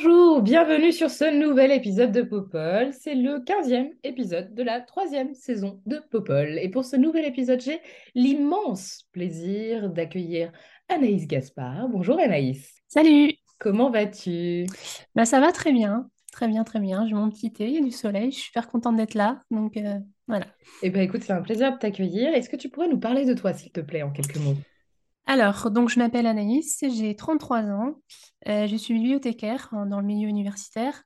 Bonjour, bienvenue sur ce nouvel épisode de Popol. C'est le 15e épisode de la troisième saison de Popol. Et pour ce nouvel épisode, j'ai l'immense plaisir d'accueillir Anaïs Gaspard. Bonjour Anaïs, Salut! comment vas-tu? Bah, ça va très bien, très bien, très bien. J'ai mon petit thé, il y a du soleil, je suis super contente d'être là. Donc euh, voilà. Eh bien écoute, c'est un plaisir de t'accueillir. Est-ce que tu pourrais nous parler de toi, s'il te plaît, en quelques mots? Alors, donc je m'appelle Anaïs, j'ai 33 ans, euh, je suis bibliothécaire en- dans le milieu universitaire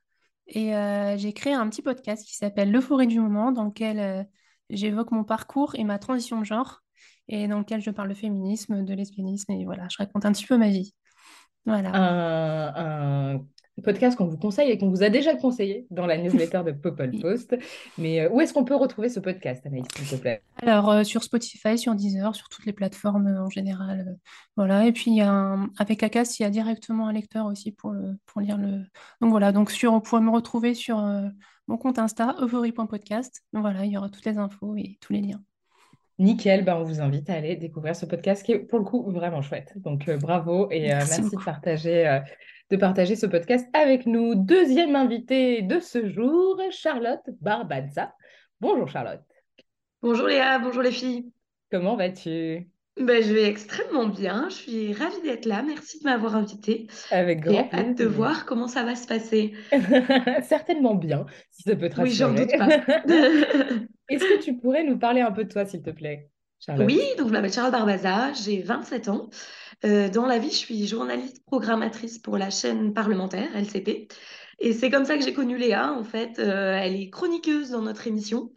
et euh, j'ai créé un petit podcast qui s'appelle L'Euphorie du moment, dans lequel euh, j'évoque mon parcours et ma transition de genre et dans lequel je parle de féminisme, de lesbianisme et voilà, je raconte un petit peu ma vie. Voilà. Podcast qu'on vous conseille et qu'on vous a déjà conseillé dans la newsletter de Popol Post. Mais euh, où est-ce qu'on peut retrouver ce podcast, Anaïs, s'il te plaît? Alors, euh, sur Spotify, sur Deezer, sur toutes les plateformes euh, en général. euh, voilà. Et puis, il y a un- avec Acast, il y a directement un lecteur aussi pour, le, pour lire le. Donc, voilà. Donc, sur, vous pouvez me retrouver sur mon compte Insta, euphorie.podcast. Donc, voilà, il y aura toutes les infos et tous les liens. Nickel, ben on vous invite à aller découvrir ce podcast qui est pour le coup vraiment chouette. Donc euh, bravo et euh, Merci merci de partager, euh, de partager ce podcast avec nous. Deuxième invitée de ce jour, Charlotte Barbanza. Bonjour Charlotte, Bonjour Léa, bonjour les filles. comment vas-tu? Ben, je vais extrêmement bien, je suis ravie d'être là, merci de m'avoir invitée. Avec grand hâte de plaisir. voir comment ça va se passer. Certainement bien, si ça peut te Oui, j'en rassurer. doute pas. Est-ce que tu pourrais nous parler un peu de toi, s'il te plaît, Charlotte? Oui, donc je m'appelle Charles Barbaza, j'ai 27 ans. Euh, dans la vie, je suis journaliste programmatrice pour la chaîne parlementaire LCP. Et c'est comme ça que j'ai connu Léa, en fait. Euh, elle est chroniqueuse dans notre émission.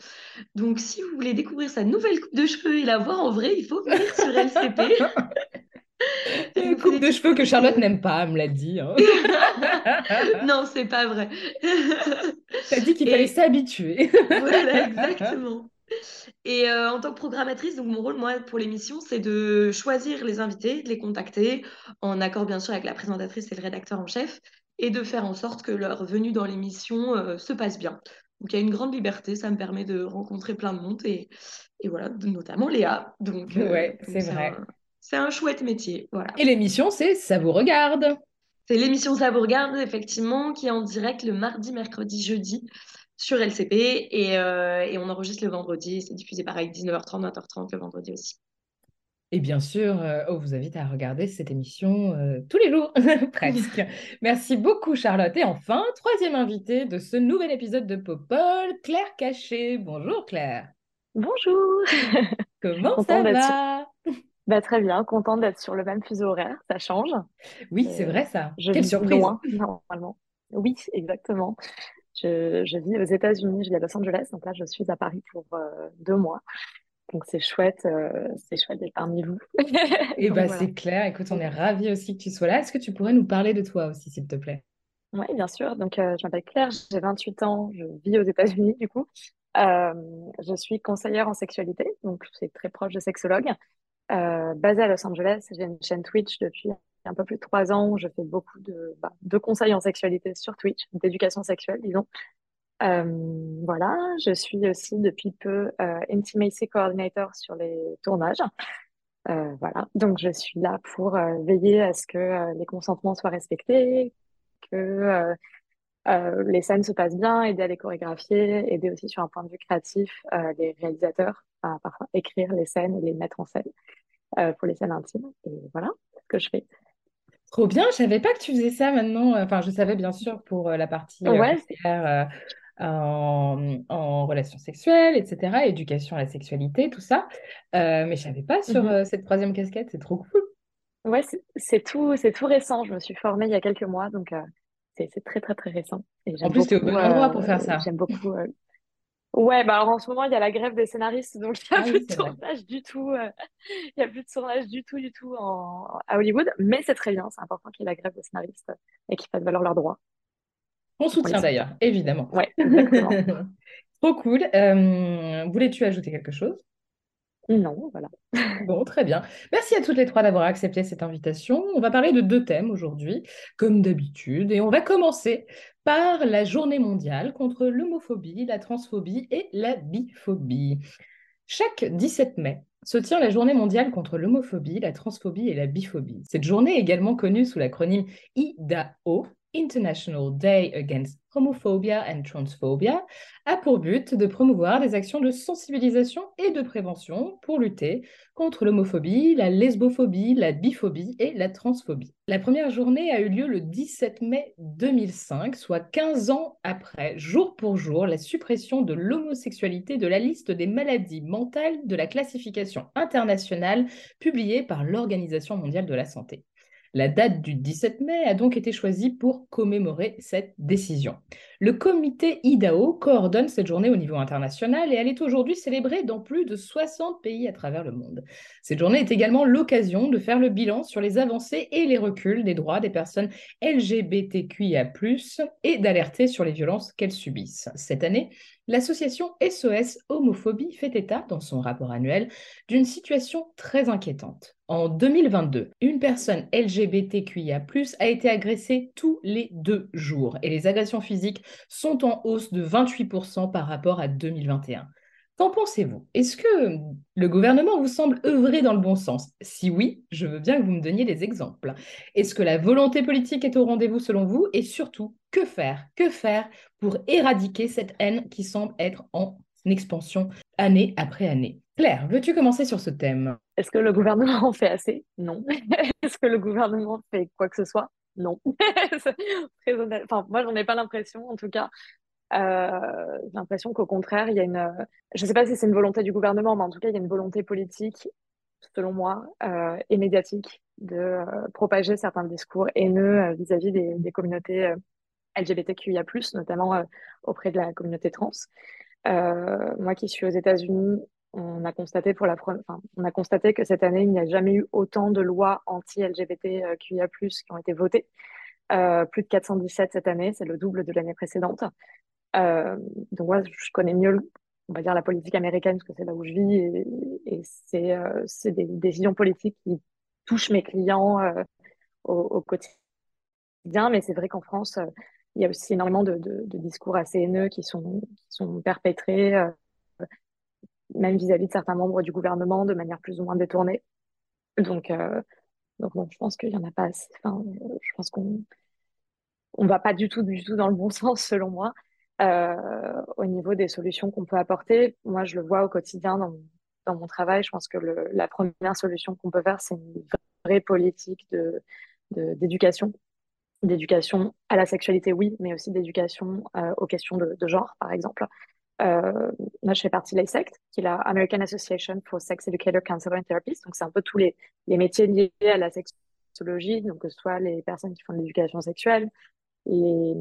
Donc si vous voulez découvrir sa nouvelle coupe de cheveux et la voir en vrai, il faut venir sur LCP. Une coupe de cheveux que. Charlotte n'aime pas, elle me l'a dit. hein. Non, c'est pas vrai. T'as dit qu'il fallait s'habituer. Voilà, exactement. Et euh, en tant que programmatrice, donc mon rôle, moi, pour l'émission, c'est de choisir les invités, de les contacter, en accord bien sûr avec la présentatrice et le rédacteur en chef, et de faire en sorte que leur venue dans l'émission euh, se passe bien. Donc il y a une grande liberté, ça me permet de rencontrer plein de monde, et, et voilà, notamment Léa. Donc, euh, Ouais, c'est vrai. c'est un chouette métier, voilà. Et l'émission, c'est Ça vous regarde. C'est l'émission Ça vous regarde, effectivement, qui est en direct le mardi, mercredi, jeudi sur LCP. Et, euh, et on enregistre le vendredi. C'est diffusé pareil, 19h30, 20h30 le vendredi aussi. Et bien sûr, euh, on vous invite à regarder cette émission euh, tous les jours, presque. Merci beaucoup, Charlotte. Et enfin, troisième invitée de ce nouvel épisode de Popol, Claire Cachet. Bonjour, Claire. Bonjour! Comment ça sur- va? Bah, très bien, contente d'être sur le même fuseau horaire, ça change. Oui, c'est vrai ça. Je Quelle surprise. loin, normalement. Oui, exactement. Je, je vis aux États-Unis, je vis à Los Angeles, donc là je suis à Paris pour euh, deux mois. Donc c'est chouette, euh, c'est chouette d'être parmi vous. Et Donc bah, voilà. c'est clair. Écoute, on est ravis aussi que tu sois là. Est-ce que tu pourrais nous parler de toi aussi, s'il te plaît? Oui, bien sûr. Donc, euh, je m'appelle Claire, j'ai 28 ans, je vis aux États-Unis du coup. Je suis conseillère en sexualité, donc c'est très proche de sexologue. Basée à Los Angeles, j'ai une chaîne Twitch depuis un peu plus de trois ans je fais beaucoup de, bah, de conseils en sexualité sur Twitch, d'éducation sexuelle, disons. Euh, voilà, je suis aussi depuis peu euh, Intimacy Coordinator sur les tournages. Euh, voilà, donc je suis là pour veiller à ce que les consentements soient respectés, que les scènes se passent bien, aider à les chorégraphier, aider aussi sur un point de vue créatif les réalisateurs à parfois écrire les scènes et les mettre en scène pour les scènes intimes. Et voilà ce que je fais. Trop bien, je savais pas que tu faisais ça maintenant. Enfin, je savais bien sûr pour euh, la partie euh, Ouais, euh, en, en relations sexuelles, etc., éducation à la sexualité, tout ça. Euh, mais je savais pas sur euh, cette troisième casquette, c'est trop cool. ouais, c'est tout, c'est tout récent. Je me suis formée il y a quelques mois, donc euh, c'est très très très récent. Et En plus, tu es au bon endroit pour euh, faire ça. j'aime beaucoup. Ouais, bah alors en ce moment, il y a la grève des scénaristes, donc il n'y a Ah plus de tournage du tout. euh, il y a plus de tournage du tout, du tout en, à Hollywood. Mais c'est très bien, c'est important qu'il y ait la grève des scénaristes et qu'ils fassent valoir leurs droits. On soutient. d'ailleurs, évidemment. Ouais, exactement. Trop cool. Euh, voulais-tu ajouter quelque chose? Non, voilà. Bon, très bien. Merci à toutes les trois d'avoir accepté cette invitation. On va parler de deux thèmes aujourd'hui, comme d'habitude, et on va commencer par la journée mondiale contre l'homophobie, la transphobie et la biphobie. Chaque 17 mai se tient la journée mondiale contre l'homophobie, la transphobie et la biphobie. Cette journée, également connue sous l'acronyme IDAO, International Day Against Homophobia and Transphobia, a pour but de promouvoir des actions de sensibilisation et de prévention pour lutter contre l'homophobie, la lesbophobie, la biphobie et la transphobie. La première journée a eu lieu le 17 mai 2005, soit 15 ans après, jour pour jour, la suppression de l'homosexualité de la liste des maladies mentales de la classification internationale publiée par l'Organisation mondiale de la santé. La date du 17 mai a donc été choisie pour commémorer cette décision. Le comité IDAO coordonne cette journée au niveau international et elle est aujourd'hui célébrée dans plus de 60 pays à travers le monde. Cette journée est également l'occasion de faire le bilan sur les avancées et les reculs des droits des personnes LGBTQIA+, et d'alerter sur les violences qu'elles subissent. Cette année, l'association SOS Homophobie fait état, dans son rapport annuel, d'une situation très inquiétante. En 2022, une personne LGBTQIA+, a été agressée tous les deux jours et les agressions physiques sont en hausse de 28% par rapport à 2021. Qu'en pensez-vous? Est-ce que le gouvernement vous semble œuvrer dans le bon sens? Si oui, je veux bien que vous me donniez des exemples. Est-ce que la volonté politique est au rendez-vous selon vous? Et surtout, que faire? Que faire pour éradiquer cette haine qui semble être en expansion année après année? Claire, veux-tu commencer sur ce thème? Est-ce que le gouvernement en fait assez? Non. Est-ce que le gouvernement fait quoi que ce soit? Non. Enfin, moi, j'en ai pas l'impression, en tout cas. Euh, j'ai l'impression qu'au contraire, il y a une. Je ne sais pas si c'est une volonté du gouvernement, mais en tout cas, il y a une volonté politique, selon moi, euh, et médiatique, de euh, propager certains discours haineux vis-à-vis des, des communautés LGBTQIA+, notamment auprès de la communauté trans. Moi qui suis aux États-Unis, on a constaté pour la enfin, on a constaté que cette année, il n'y a jamais eu autant de lois anti-LGBTQIA+, qui ont été votées. Euh, plus de 417 cette année, c'est le double de l'année précédente. Euh, donc moi, je connais mieux, on va dire, la politique américaine, parce que c'est là où je vis, et, et c'est euh, des décisions politiques qui touchent mes clients euh, au, quotidien. Mais c'est vrai qu'en France, euh, il y a aussi énormément de, discours assez haineux qui sont, perpétrés, euh, même vis-à-vis de certains membres du gouvernement, de manière plus ou moins détournée. Donc, euh, donc je pense qu'il y en a pas. Enfin, euh, je pense qu'on on va pas du tout, du tout dans le bon sens, selon moi, euh, au niveau des solutions qu'on peut apporter. Moi, je le vois au quotidien dans, dans mon travail. Je pense que la première solution qu'on peut faire, c'est une vraie politique de, d'éducation. D'éducation à la sexualité, oui, mais aussi d'éducation aux questions de genre, par exemple. Euh, moi, je fais partie de l'ASECT, qui est la American Association for Sex Educator, Counselor and Therapist. Donc, c'est un peu tous les, métiers liés à la sexologie, donc que ce soit les personnes qui font de l'éducation sexuelle, les,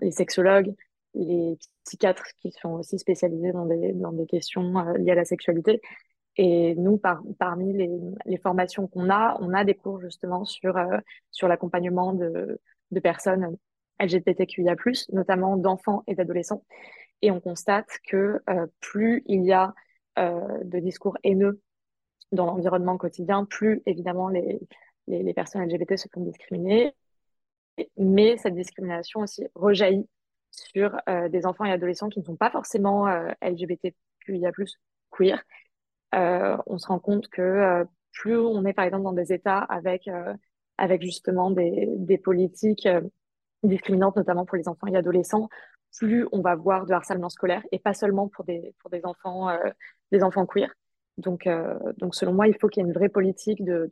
les sexologues, les psychiatres qui sont aussi spécialisés dans des, dans des questions euh, liées à la sexualité. Et nous, par, parmi les, les formations qu'on a, on a des cours justement sur, euh, sur l'accompagnement de, de personnes LGBTQIA+, notamment d'enfants et d'adolescents. Et on constate que euh, plus il y a euh, de discours haineux dans l'environnement quotidien, plus évidemment les, les, personnes LGBT se font discriminer mais cette discrimination aussi rejaillit sur euh, des enfants et adolescents qui ne sont pas forcément LGBTQIA+, queer. On se rend compte que plus on est par exemple dans des États avec, avec justement des, des politiques discriminantes, notamment pour les enfants et adolescents, plus on va voir de harcèlement scolaire et pas seulement pour des, pour des enfants, euh, des enfants queer. Donc, euh, donc selon moi, il faut qu'il y ait une vraie politique de,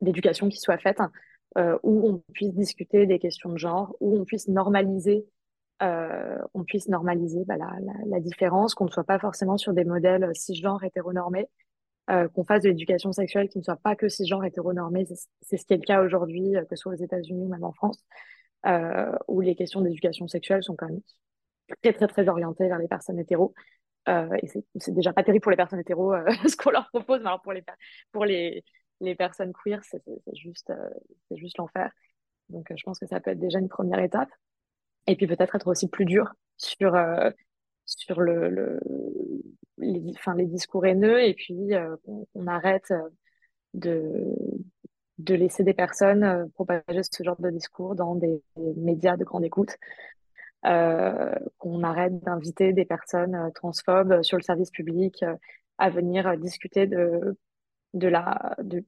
d'éducation qui soit faite euh, où on puisse discuter des questions de genre, où on puisse normaliser, euh, on puisse normaliser bah, la, différence, qu'on ne soit pas forcément sur des modèles cisgenres hétéronormés, qu'on fasse de l'éducation sexuelle qui ne soit pas que cisgenre hétéronormée. C'est ce qui est le cas aujourd'hui, que ce soit aux États-Unis ou même en France, où les questions d'éducation sexuelle sont quand même très, très, très orientées vers les personnes hétéros. et c'est déjà pas terrible pour les personnes hétéros ce qu'on leur propose, mais alors pour les, pour les, les personnes queer, c'est juste, c'est juste l'enfer. Donc je pense que ça peut être déjà une première étape. Et puis peut-être être aussi plus dur sur, sur le, le les, enfin, les discours haineux et puis euh, on, arrête euh, de, de laisser des personnes euh, propager ce genre de discours dans des, médias de grande écoute. qu'on arrête d'inviter des personnes transphobes sur le service public à venir discuter de, de la de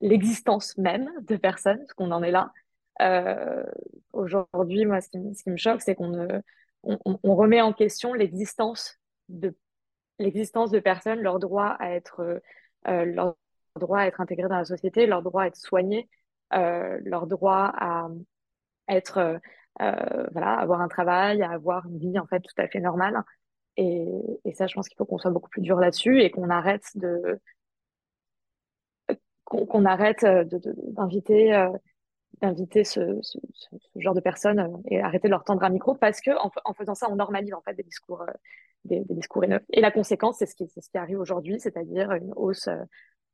l'existence même de personnes, parce qu'on en est là. Aujourd'hui, moi, ce qui, me choque, c'est qu'on on, remet en question l'existence de l'existence de personnes, leur droit à être, euh, leur droit à être intégrés dans la société, leur droit à être soignés, euh, leur droit à être, euh, voilà, avoir un travail, à avoir une vie en fait tout à fait normale. Et, ça, je pense qu'il faut qu'on soit beaucoup plus dur là-dessus et qu'on arrête de qu'on arrête d'inviter d'inviter ce, genre de personnes et arrêter de leur tendre un micro parce que en, faisant ça, on normalise en fait des discours des, discours haineux. Et la conséquence, c'est ce qui, ce qui arrive aujourd'hui, c'est-à-dire une hausse, euh,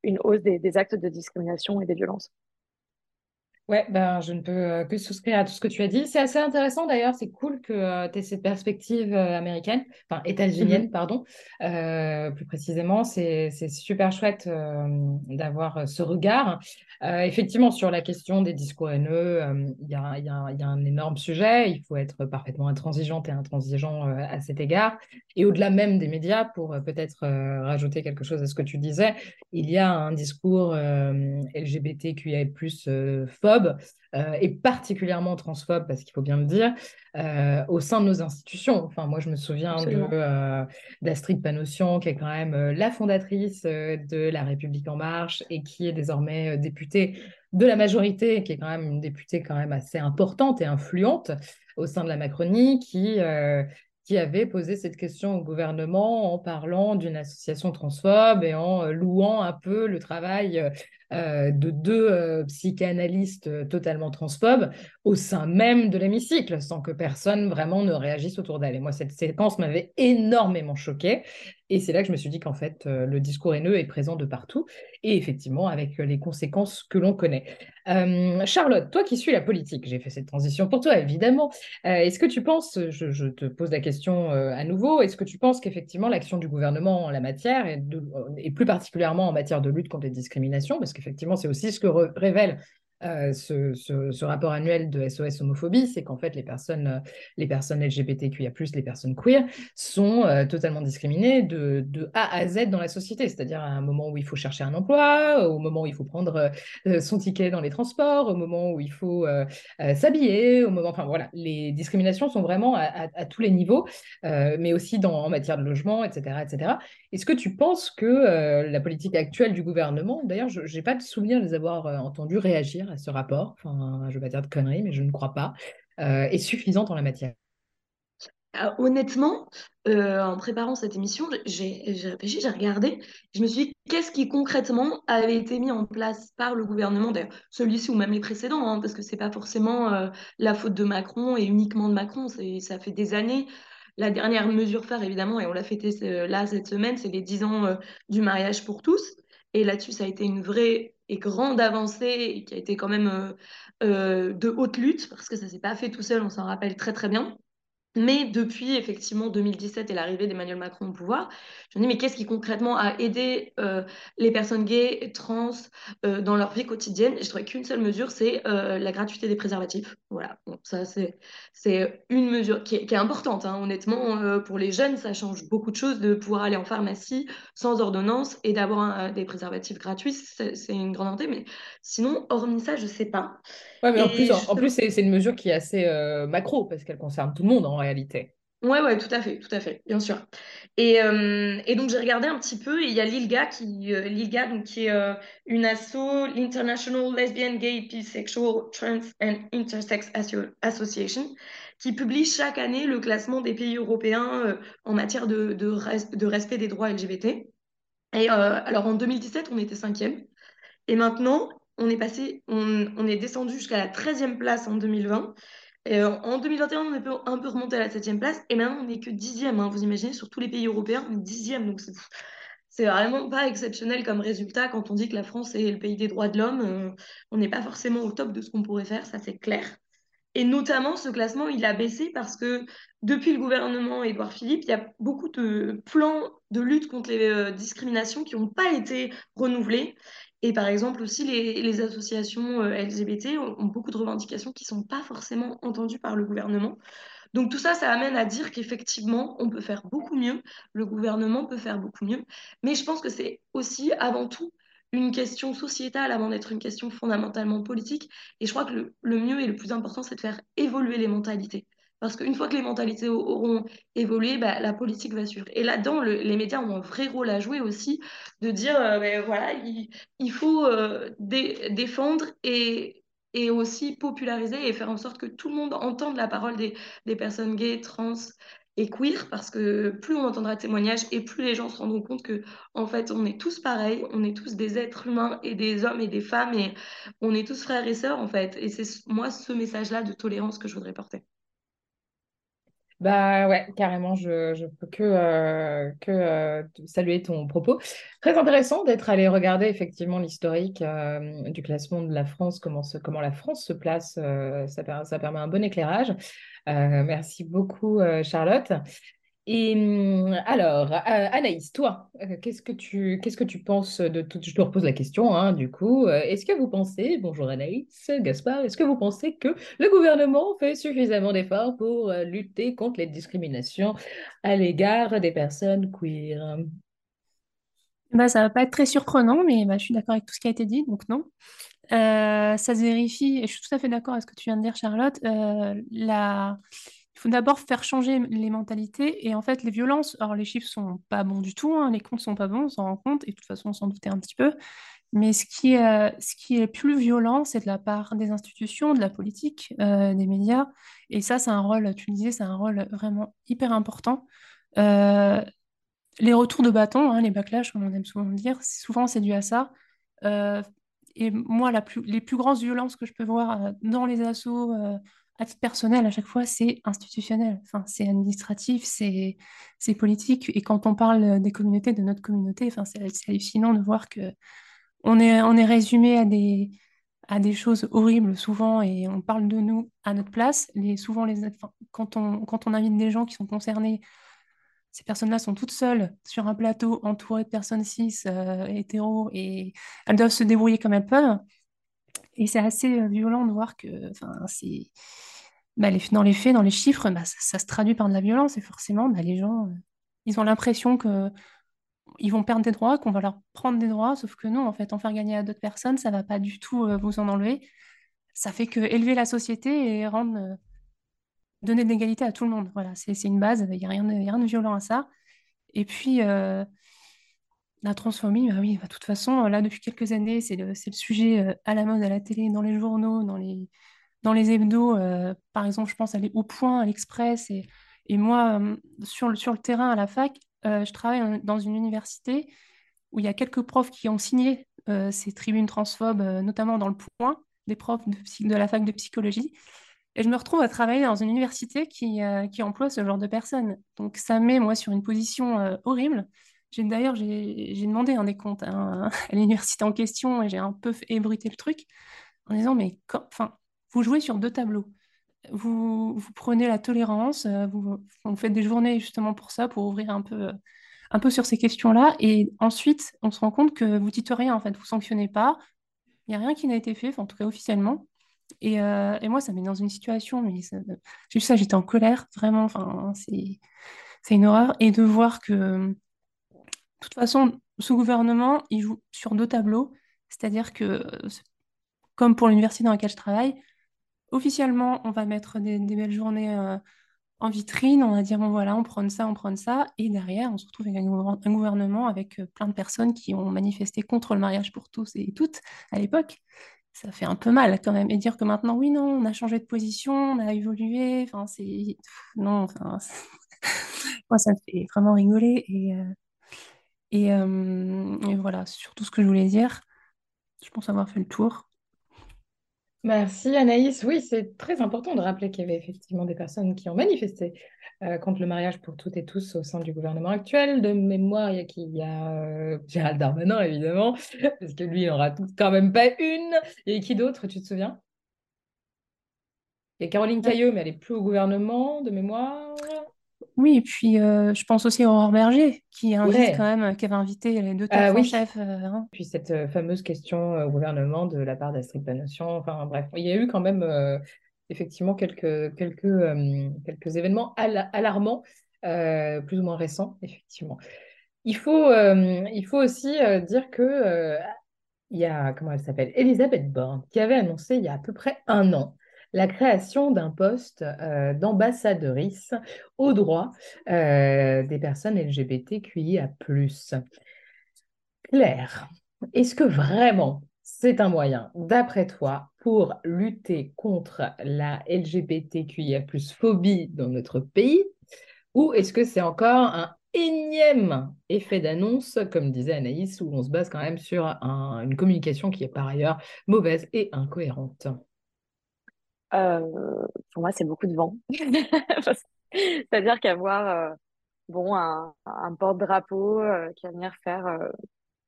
une hausse des, actes de discrimination et des violences. Ouais, ben, je ne peux euh, que souscrire à tout ce que tu as dit. C'est assez intéressant d'ailleurs, c'est cool que euh, tu aies cette perspective américaine, enfin états-unienne, mm-hmm. pardon, plus précisément. C'est super chouette d'avoir ce regard. effectivement, sur la question des discours haineux, il y a, y, a, y, a, un énorme sujet. Il faut être parfaitement intransigeante et intransigeant à cet égard. Et au-delà même des médias, pour peut-être rajouter quelque chose à ce que tu disais, il y a un discours LGBTQIA+ fort euh, et particulièrement transphobe, parce qu'il faut bien le dire, euh, au sein de nos institutions. Enfin, moi, je me souviens euh, d'Astrid Panossian, qui est quand même la fondatrice de La République En Marche et qui est désormais députée de la majorité, qui est quand même une députée quand même assez importante et influente au sein de la Macronie, qui qui avait posé cette question au gouvernement en parlant d'une association transphobe et en louant un peu le travail euh, de deux euh, psychanalystes euh, totalement transphobes au sein même de l'hémicycle, sans que personne vraiment ne réagisse autour d'elle. Et moi, cette séquence m'avait énormément choquée. Et c'est là que je me suis dit qu'en fait, le discours haineux est présent de partout, et effectivement avec les conséquences que l'on connaît. Charlotte, toi qui suis la politique, j'ai fait cette transition pour toi, évidemment. est-ce que tu penses, je, te pose la question à nouveau, est-ce que tu penses qu'effectivement l'action du gouvernement en la matière, et, et plus particulièrement en matière de lutte contre les discriminations, parce qu'effectivement, c'est aussi ce que révèle euh, ce, rapport annuel de SOS homophobie, c'est qu'en fait les personnes, euh, les personnes LGBTQIA+, les personnes queer, sont euh, totalement discriminées de, A à Z dans la société, c'est-à-dire à un moment où il faut chercher un emploi, au moment où il faut prendre son ticket dans les transports, au moment où il faut s'habiller, enfin voilà, les discriminations sont vraiment à, tous les niveaux, mais aussi en matière de logement, etc., etc. Est-ce que tu penses que la politique actuelle du gouvernement, d'ailleurs, je n'ai pas de souvenir de les avoir entendus réagir ce rapport, enfin, je ne vais pas dire de conneries, mais je ne crois pas, euh, est suffisante en la matière. Ah, Honnêtement, euh, en préparant cette émission, j'ai réfléchi, j'ai regardé, je me suis dit qu'est-ce qui concrètement avait été mis en place par le gouvernement, d'ailleurs celui-ci ou même les précédents, hein, parce que c'est pas forcément euh, la faute de Macron et uniquement de Macron, ça fait des années. La dernière mesure phare, évidemment, et on l'a fêté là cette semaine, c'est les 10 ans du mariage pour tous. Et là-dessus, ça a été une vraie et grande avancée qui a été quand même euh, euh, de haute lutte parce que ça s'est pas fait tout seul, on s'en rappelle très très bien. Mais depuis effectivement 2017 et l'arrivée d'Emmanuel Macron au pouvoir, je me dis mais qu'est-ce qui concrètement a aidé euh, les personnes gays, et trans euh, dans leur vie quotidienne? Je trouvais qu'une seule mesure, c'est euh, la gratuité des préservatifs. Voilà, bon, ça c'est c'est une mesure qui est, qui est importante. Hein. Honnêtement, pour les jeunes, ça change beaucoup de choses de pouvoir aller en pharmacie sans ordonnance et d'avoir des préservatifs gratuits. C'est une grande entrée, mais sinon, hormis ça, je sais pas. Ouais, mais en plus, en, plus c'est une mesure qui est assez macro parce qu'elle concerne tout le monde réalité. Ouais, ouais, tout à fait, tout à fait, bien sûr. Et, euh, et donc j'ai regardé un petit peu, et il y a l'ILGA qui, euh, donc, qui est euh, une asso, l'International Lesbian, Gay, Bisexual, Trans and Intersex Association, qui publie chaque année le classement des pays européens en matière de, de, de, respect des droits LGBT. Et alors en 2017, on était cinquième, et maintenant, on est passé, on, on est descendu jusqu'à la 13e place en 2020. Euh, en 2021, on est un peu remonté à la septième place, et maintenant on n'est que dixième. Hein. Vous imaginez, sur tous les pays européens, on est dixième, donc c'est vraiment pas exceptionnel comme résultat quand on dit que la France est le pays des droits de l'homme. Euh, on n'est pas forcément au top de ce qu'on pourrait faire, ça c'est clair. Et notamment, ce classement, il a baissé parce que depuis le gouvernement Édouard Philippe, il y a beaucoup de plans de lutte contre les euh, discriminations qui n'ont pas été renouvelés. Et par exemple, aussi, les, associations euh, LGBT ont, beaucoup de revendications qui ne sont pas forcément entendues par le gouvernement. Donc tout ça, ça amène à dire qu'effectivement, on peut faire beaucoup mieux, le gouvernement peut faire beaucoup mieux. Mais je pense que c'est aussi, avant tout, une question sociétale avant d'être une question fondamentalement politique. Et je crois que le, mieux et le plus important, c'est de faire évoluer les mentalités. Parce qu'une fois que les mentalités auront évolué, bah, la politique va suivre. Et là-dedans, les médias ont un vrai rôle à jouer aussi, de dire, euh, ben voilà, il, faut euh, défendre et, aussi populariser et faire en sorte que tout le monde entende la parole des, personnes gays, trans, et queer parce que plus on entendra témoignages et plus les gens se rendront compte que en fait on est tous pareils, on est tous des êtres humains et des hommes et des femmes et on est tous frères et sœurs en fait et c'est moi ce message-là de tolérance que je voudrais porter. Bah ouais, carrément, je, je peux que, euh, que euh, saluer ton propos. Très intéressant d'être allé regarder effectivement l'historique euh, du classement de la France, comment, comment la France se place, ça permet un bon éclairage. merci beaucoup, Charlotte. Et hum, alors, euh, Anaïs, toi, euh, qu'est-ce que tu, qu'est-ce que tu penses de tout Je te repose la question, hein, du coup. Euh, est-ce que vous pensez, bonjour Anaïs, Gaspard, est-ce que vous pensez que le gouvernement fait suffisamment d'efforts pour lutter contre les discriminations à l'égard des personnes queer? Bah, ça va pas être très surprenant, mais bah, je suis d'accord avec tout ce qui a été dit, donc non. ça se vérifie, et je suis tout à fait d'accord avec ce que tu viens de dire, Charlotte. la il faut d'abord faire changer les mentalités et en fait les violences, alors les chiffres sont pas bons du tout, hein, les comptes sont pas bons, on s'en rend compte et de toute façon on s'en doutait un petit peu, mais ce qui est, euh, plus violent, c'est de la part des institutions, de la politique, euh, des médias et ça c'est un rôle, tu le disais, c'est un rôle vraiment hyper important. Euh, les retours de bâton, hein, les backlash, comme on aime souvent dire, souvent c'est dû à ça. et moi, les plus grandes violences que je peux voir dans les assauts à titre personnel, à chaque fois, c'est institutionnel. Enfin, c'est administratif, c'est politique. Et quand on parle des communautés, de notre communauté, enfin, c'est hallucinant de voir que on est, on est résumé à des, à des choses horribles souvent et on parle de nous à notre place. Les, souvent, les, quand, on, quand on invite des gens qui sont concernés, ces personnes-là sont toutes seules sur un plateau entourées de personnes cis, euh, hétéros, et elles doivent se débrouiller comme elles peuvent. Et c'est assez euh, violent de voir que, bah, dans les faits, dans les chiffres, bah, ça, se traduit par de la violence et forcément, bah, les gens, euh, ils ont l'impression que ils vont perdre des droits, qu'on va leur prendre des droits, sauf que non, en fait, en faire gagner à d'autres personnes, ça va pas du tout euh, vous en enlever. Ça fait que élever la société et rendre, donner de l'égalité à tout le monde. Voilà, c'est une base, il n'y a rien de violent à ça. Et puis, la transphobie, bah oui, bah, de toute façon, là, depuis quelques années, c'est le, sujet euh, à la mode, à la télé, dans les journaux, dans les, dans les hebdos. Euh, par exemple, je pense aller Au Point, à l'Express. Et, et moi, euh, sur, le, sur le terrain à la fac, je travaille dans une université où il y a quelques profs qui ont signé ces tribunes transphobes, notamment dans le Point, des profs de, de, la fac de psychologie. Et je me retrouve à travailler dans une université qui, qui emploie ce genre de personnes. Donc ça met moi sur une position horrible. D'ailleurs, j'ai demandé un décompte à, à l'université en question et j'ai un peu ébruité le truc en disant, mais enfin, vous jouez sur deux tableaux. Vous, vous prenez la tolérance, euh, vous, faites des journées justement pour ça, pour ouvrir un peu, un peu sur ces questions-là. Et ensuite, on se rend compte que vous dites rien, en fait, vous sanctionnez pas. Il n'y a rien qui n'a été fait, en tout cas officiellement. Et, euh, et, moi, ça met dans une situation, mais juste ça, j'étais en colère, vraiment. Enfin, c'est une horreur. Et de voir que toute façon, ce gouvernement, il joue sur deux tableaux. C'est-à-dire que, comme pour l'université dans laquelle je travaille, officiellement, on va mettre des, belles journées euh, en vitrine. On va dire, bon voilà, on prend ça, on prend ça. Et derrière, on se retrouve avec un, gouvernement avec euh, plein de personnes qui ont manifesté contre le mariage pour tous et toutes à l'époque. Ça fait un peu mal quand même. Et dire que maintenant, oui, non, on a changé de position, on a évolué. Enfin, c'est. Non, enfin. Moi, ça me fait vraiment rigoler. Et. Euh, euh, et, voilà, sur tout ce que je voulais dire. Je pense avoir fait le tour. Merci Anaïs. Oui, c'est très important de rappeler qu'il y avait effectivement des personnes qui ont manifesté euh, contre le mariage pour toutes et tous au sein du gouvernement actuel. De mémoire, il y a qui? Il y a euh, Gérald Darmanin, évidemment, parce que lui, il n'en rate quand même pas une. Et qui d'autre, tu te souviens? Il y a Caroline Caillot, mais elle n'est plus au gouvernement, de mémoire. Oui, et puis euh, je pense aussi à Aurore Berger, qui invite Ouais. quand même, qui avait invité les deux Ah oui. chef. euh, hein. Puis cette euh, fameuse question au gouvernement de la part d'Astrid Panosyan. Enfin bref, il y a eu quand même euh, effectivement quelques, quelques, quelques événements ala- alarmants, plus ou moins récents, effectivement. Il faut, il faut aussi dire que il y a, comment elle s'appelle? Elisabeth Borne, qui avait annoncé il y a à peu près un an la création d'un poste euh, d'ambassadrice aux droits euh, des personnes LGBTQIA+. Claire, est-ce que vraiment c'est un moyen, d'après toi, pour lutter contre la LGBTQIA+ phobie dans notre pays, ou est-ce que c'est encore un énième effet d'annonce, comme disait Anaïs, où on se base quand même sur un- une communication qui est par ailleurs mauvaise et incohérente? Pour moi, c'est beaucoup de vent. C'est-à-dire qu'avoir euh, bon, un, un porte-drapeau euh, qui va venir faire euh,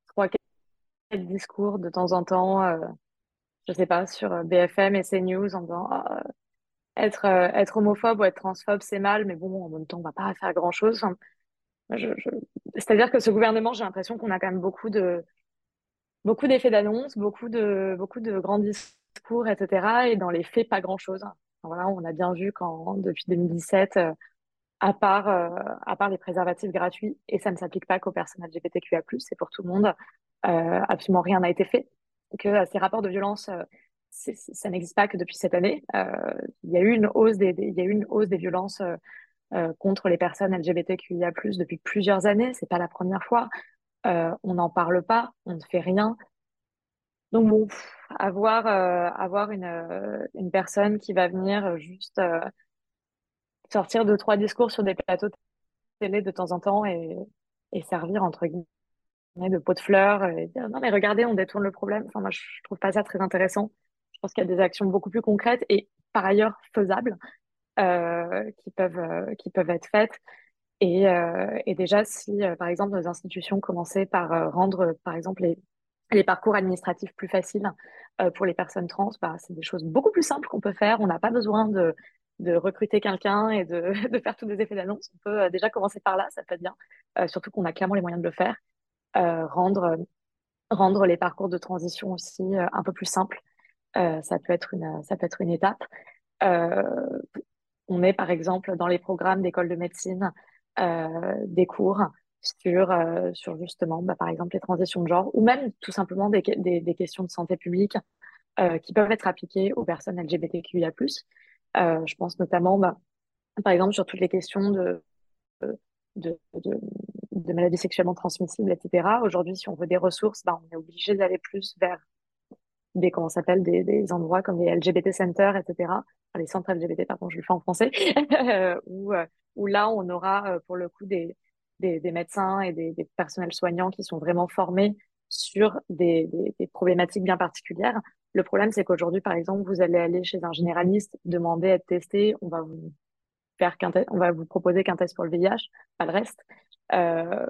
trois, quatre discours de temps en temps, je sais pas, sur BFM et CNews en disant Ah, être, être homophobe ou être transphobe, c'est mal, mais bon, en même temps, on va pas faire grand-chose. C'est-à-dire que ce gouvernement, j'ai l'impression qu'on a quand même beaucoup de, beaucoup d'effets d'annonce, beaucoup de, beaucoup de grands discours, etc. Et dans les faits, pas grand-chose. Voilà, on a bien vu quand, depuis 2017, euh, à part, euh, à part les préservatifs gratuits, et ça ne s'applique pas qu'aux personnes LGBTQIA+, c'est pour tout le monde, euh, absolument rien n'a été fait. Que ces rapports de violence, ça n'existe pas que depuis cette année. Il y a eu une hausse des, y a eu une hausse des violences contre les personnes LGBTQIA+, depuis plusieurs années. C'est pas la première fois. On n'en parle pas, on ne fait rien. Donc avoir, euh, avoir une, euh, une personne qui va venir euh, juste sortir deux, trois discours sur des plateaux de télé de temps en temps et, et servir, entre guillemets, de pot de fleurs et dire non mais regardez, on détourne le problème. Enfin, moi, je trouve pas ça très intéressant. Je pense qu'il y a des actions beaucoup plus concrètes et par ailleurs faisables qui peuvent, qui peuvent être faites. Et, et déjà, si par exemple nos institutions commençaient par rendre, par exemple, les, les parcours administratifs plus faciles euh, pour les personnes trans, bah, c'est des choses beaucoup plus simples qu'on peut faire. On n'a pas besoin de, de recruter quelqu'un et de, de faire tous des effets d'annonce. On peut euh, déjà commencer par là, ça peut être bien. Euh, surtout qu'on a clairement les moyens de le faire. Euh, rendre, rendre les parcours de transition aussi euh, un peu plus simples. Ça peut être une, ça peut être une étape. On met par exemple dans les programmes d'école de médecine des cours sur, euh, sur justement, bah, par exemple, les transitions de genre ou même tout simplement des, questions de santé publique euh, qui peuvent être appliquées aux personnes LGBTQIA+. Euh, je pense notamment, bah, par exemple, sur toutes les questions de, de maladies sexuellement transmissibles, etc. Aujourd'hui, si on veut des ressources, bah, on est obligé d'aller plus vers des, comment s'appelle, des, endroits comme les LGBT centers, etc. Les centres LGBT, pardon, je le fais en français, où, euh, là, on aura euh, pour le coup des, des, des médecins et des, des personnels soignants qui sont vraiment formés sur des, des, problématiques bien particulières. Le problème, c'est qu'aujourd'hui, par exemple, vous allez aller chez un généraliste, demander à être testé, on va vous faire qu'un on va vous proposer qu'un test pour le VIH, pas le reste. Euh,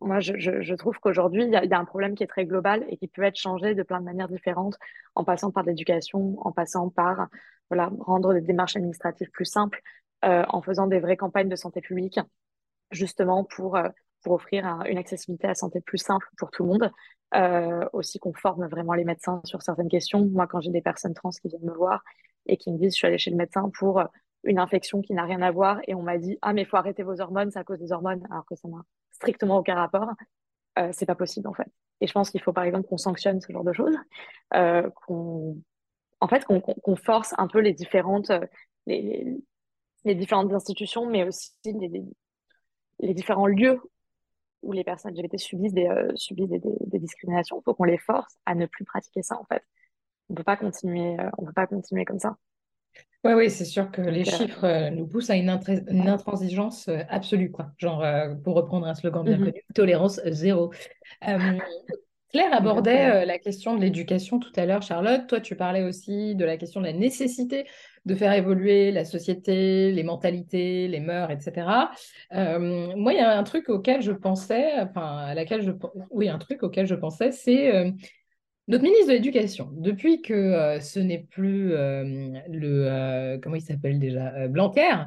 moi, je, je, je trouve qu'aujourd'hui, il y y a un problème qui est très global et qui peut être changé de plein de manières différentes, en passant par l'éducation, en passant par voilà, rendre des démarches administratives plus simples, euh, en faisant des vraies campagnes de santé publique, justement pour, euh, pour offrir un- une accessibilité à la santé plus simple pour tout le monde. Euh, aussi qu'on forme vraiment les médecins sur certaines questions. Moi, quand j'ai des personnes trans qui viennent me voir et qui me disent, je suis allée chez le médecin pour une infection qui n'a rien à voir et on m'a dit, ah, mais il faut arrêter vos hormones, c'est à cause des hormones, alors que ça n'a strictement aucun rapport. Euh, c'est pas possible, en fait. Et je pense qu'il faut, par exemple, qu'on sanctionne ce genre de choses, euh, qu'on, en fait, qu'on qu'on force un peu les différentes, euh, les, les différentes institutions, mais aussi les, les, différents lieux où les personnes LGBT subissent des, euh, subissent des, des, des discriminations. Il faut qu'on les force à ne plus pratiquer ça, en fait. On peut pas continuer, euh, on peut pas continuer comme ça. Oui, oui, c'est sûr que les euh, chiffres euh, nous poussent à une, intransigeance absolue, quoi. Genre, pour reprendre un slogan bien Mhm. connu, tolérance zéro. Claire Donc, abordait euh, la question de l'éducation tout à l'heure, Charlotte. Toi, tu parlais aussi de la question de la nécessité de faire évoluer la société, les mentalités, les mœurs, etc. Euh, moi, il y a un truc auquel je pensais, enfin, à laquelle je, oui, un truc auquel je pensais, c'est euh, notre ministre de l'Éducation, depuis que euh, ce n'est plus euh, le, euh, comment il s'appelle déjà, Blanquer,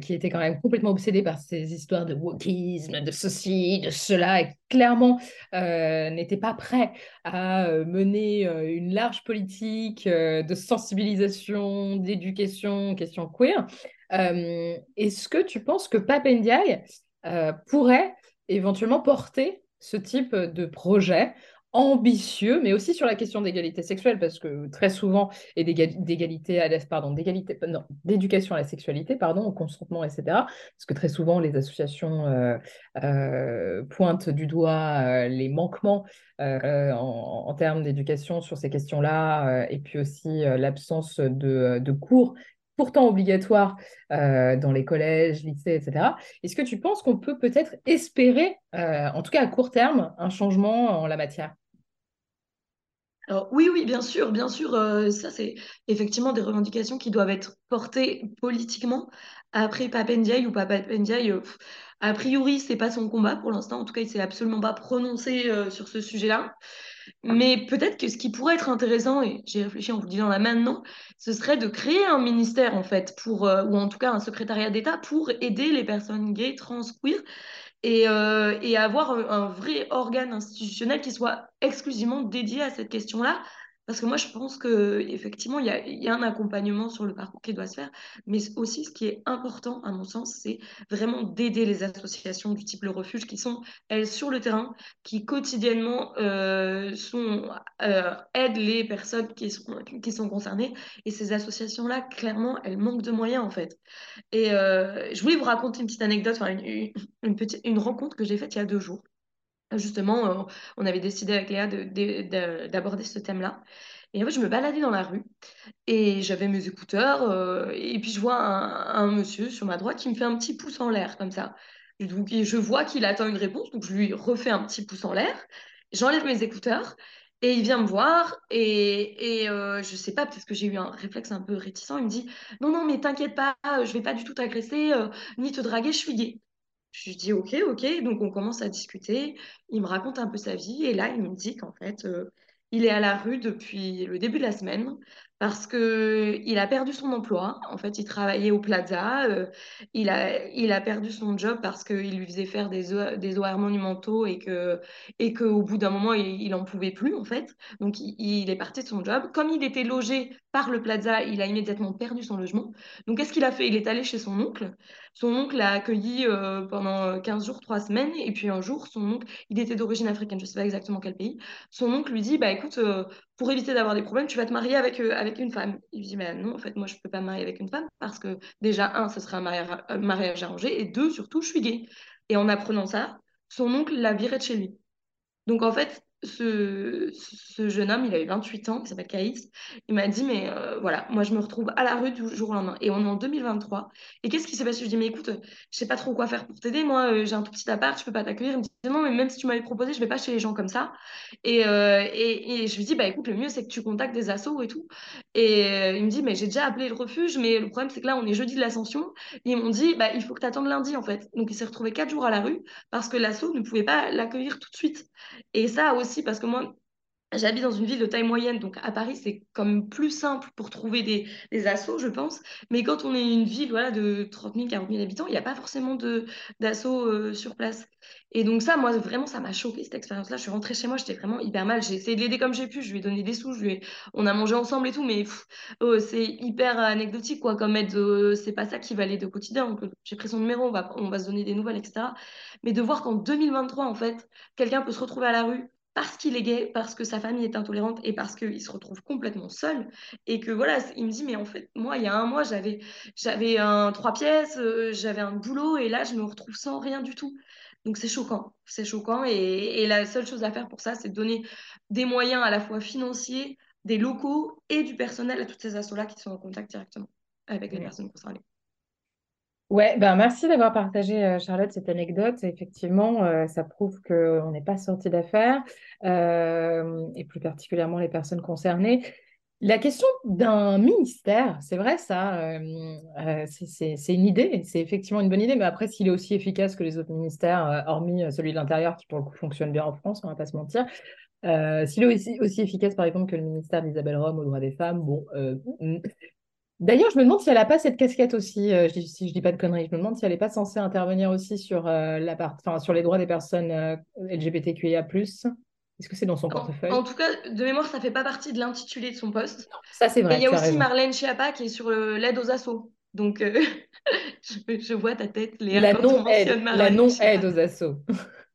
qui était quand même complètement obsédé par ces histoires de wokisme, de ceci, de cela, et clairement n'était pas prêt à mener une large politique de sensibilisation, d'éducation, question queer. Est-ce que tu penses que Pape Ndiaye euh, pourrait éventuellement porter ce type de projet ambitieux, mais aussi sur la question d'égalité sexuelle, parce que très souvent, et d'égal- d'égalité à la, pardon, d'égalité, non, d'éducation à la sexualité, pardon, au consentement, etc. Parce que très souvent, les associations euh, euh, pointent du doigt euh, les manquements en, termes d'éducation sur ces questions-là, et puis aussi l'absence de cours pourtant obligatoires euh, dans les collèges, lycées, etc. Est-ce que tu penses qu'on peut peut-être espérer, euh, en tout cas à court terme, un changement en la matière? Alors, oui, oui, bien sûr, bien sûr, euh, ça c'est effectivement des revendications qui doivent être portées politiquement. Après, Pape Ndiaye ou pff, a priori, c'est pas son combat pour l'instant. En tout cas, il s'est absolument pas prononcé euh, sur ce sujet-là. Mais peut-être que ce qui pourrait être intéressant, et j'ai réfléchi en vous disant là maintenant, ce serait de créer un ministère en fait, pour, euh, ou en tout cas un secrétariat d'État pour aider les personnes gays, trans, queer et, euh, avoir un vrai organe institutionnel qui soit exclusivement dédié à cette question-là. Parce que moi, je pense que effectivement, il y a, un accompagnement sur le parcours qui doit se faire, mais aussi ce qui est important, à mon sens, c'est vraiment d'aider les associations du type Le Refuge qui sont, elles, sur le terrain, qui quotidiennement euh, euh, aident les personnes qui sont, concernées. Et ces associations-là, clairement, elles manquent de moyens, en fait. Et euh, je voulais vous raconter une petite anecdote, une rencontre que j'ai faite il y a deux jours. Justement, euh, on avait décidé avec Léa de- de- de- d'aborder ce thème-là. Et en fait, je me baladais dans la rue et j'avais mes écouteurs euh, et puis je vois un, monsieur sur ma droite qui me fait un petit pouce en l'air comme ça. Donc, je vois qu'il attend une réponse, donc je lui refais un petit pouce en l'air. J'enlève mes écouteurs et il vient me voir et, et euh, je sais pas, peut-être que j'ai eu un réflexe un peu réticent. Il me dit, non, non, mais t'inquiète pas, je vais pas du tout t'agresser euh, ni te draguer, je suis gay. Je lui dis ok, ok. Donc on commence à discuter. Il me raconte un peu sa vie et là il me dit qu'en fait euh, il est à la rue depuis le début de la semaine parce que il a perdu son emploi. En fait, il travaillait au Plaza. euh, il a, il a perdu son job parce qu'il lui faisait faire des, des horaires monumentaux et que et qu'au bout d'un moment il, il en pouvait plus en fait. Donc il, il est parti de son job. Comme il était logé par le Plaza, il a immédiatement perdu son logement. Donc qu'est-ce qu'il a fait? Il est allé chez son oncle. Son oncle l'a accueilli euh, pendant 15 jours, 3 semaines. Et puis un jour, son oncle, il était d'origine africaine, je ne sais pas exactement quel pays. Son oncle lui dit, bah écoute, euh, pour éviter d'avoir des problèmes, tu vas te marier avec, euh, une femme. Il lui dit, mais non, en fait, moi, je ne peux pas me marier avec une femme parce que déjà, un, ce serait un mariage, un mariage arrangé. Et deux, surtout, je suis gay. Et en apprenant ça, son oncle l'a viré de chez lui. Donc en fait, ce, ce jeune homme, il avait 28 ans, il s'appelle Caïs, il m'a dit, mais euh, voilà, moi je me retrouve à la rue du jour au lendemain. Et on est en 2023. Et qu'est-ce qui s'est passé? Je lui dis, mais écoute, je sais pas trop quoi faire pour t'aider, moi euh, j'ai un tout petit appart, je peux pas t'accueillir. Il me dit, non, mais même si tu m'avais proposé, je vais pas chez les gens comme ça. Et, euh, et, et je lui dis, bah écoute, le mieux c'est que tu contactes des assos et tout. Et il me dit, mais j'ai déjà appelé le refuge, mais le problème c'est que là on est jeudi de l'Ascension. Ils m'ont dit, bah il faut que tu attendes lundi en fait. Donc il s'est retrouvé quatre jours à la rue parce que l'asso ne pouvait pas l'accueillir tout de suite. Et ça aussi, parce que moi, J'habite dans une ville de taille moyenne, donc à Paris, c'est même plus simple pour trouver des, des assos, je pense. Mais quand on est une ville voilà, de 30 000, 40 000 habitants, il n'y a pas forcément d'assos euh, sur place. Et donc ça, moi, vraiment, ça m'a choqué cette expérience-là. Je suis rentrée chez moi, j'étais vraiment hyper mal. J'ai essayé de l'aider comme j'ai pu, je lui ai donné des sous, je lui on a mangé ensemble et tout, mais euh, c'est hyper anecdotique, quoi, comme aide. euh, c'est pas ça qui va l'aider au quotidien. Donc, euh, j'ai pris son numéro, on va, on va se donner des nouvelles, etc. Mais de voir qu'en 2023, en fait, quelqu'un peut se retrouver à la rue parce qu'il est gay, parce que sa famille est intolérante et parce qu'il se retrouve complètement seul. Et que voilà, il me dit, mais en fait, moi, il y a un mois, j'avais, j'avais un trois pièces, euh, j'avais un boulot et là, je me retrouve sans rien du tout. Donc c'est choquant, c'est choquant. Et, et la seule chose à faire pour ça, c'est de donner des moyens à la fois financiers, des locaux et du personnel à toutes ces assos-là qui sont en contact directement avec les personnes concernées. Ouais, ben merci d'avoir partagé, euh, Charlotte, cette anecdote. Effectivement, euh, ça prouve qu'on n'est pas sorti d'affaire, euh, et plus particulièrement les personnes concernées. La question d'un ministère, c'est vrai ça, c'est une idée, c'est effectivement une bonne idée, mais après, s'il est aussi efficace que les autres ministères, hormis celui de l'Intérieur qui pour le coup fonctionne bien en France, on va pas se mentir, euh, s'il est aussi, efficace par exemple que le ministère d'Isabelle Rome aux droits des femmes, bon. D'ailleurs, je me demande si elle n'a pas cette casquette aussi, euh, je si je dis pas de conneries, je me demande si elle n'est pas censée intervenir aussi sur, euh, la part, sur les droits des personnes euh, LGBTQIA+. Est-ce que c'est dans son En, portefeuille? en tout cas, de mémoire, ça fait pas partie de l'intitulé de son poste. Ça, c'est Et vrai, il y a aussi raison. Marlène Schiappa qui est sur l'aide aux assos. Donc, euh, je, je vois ta tête, Léa, La non-aide, aux assos.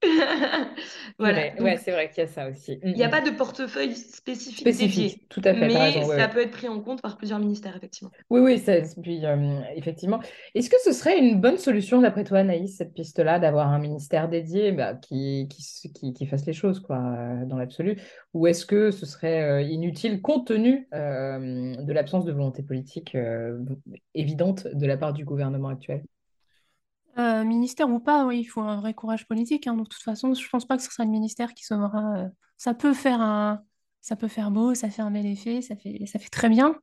Voilà. Ouais, c'est vrai qu'il y a ça aussi. Mm, il n'y a mm. pas de portefeuille spécifique dédié. Spécifique, tout à fait, Mais raison, ouais, ça ouais. peut être pris en compte par plusieurs ministères, effectivement. Oui, oui, ça- puis, euh, effectivement. Est-ce que ce serait une bonne solution, d'après toi, Anaïs, cette piste-là, d'avoir un ministère dédié bah, qui, qui, qui, qui fasse les choses, quoi, euh, dans l'absolu? Ou est-ce que ce serait euh, inutile, compte tenu euh, de l'absence de volonté politique euh, évidente de la part du gouvernement actuel? Euh, ministère ou pas, il faut un vrai courage politique. hein. Donc, de toute façon, je pense pas que ce sera le ministère qui sauvera. euh, Ça peut faire un, ça peut faire beau, ça fait un bel effet, ça fait, ça fait très bien.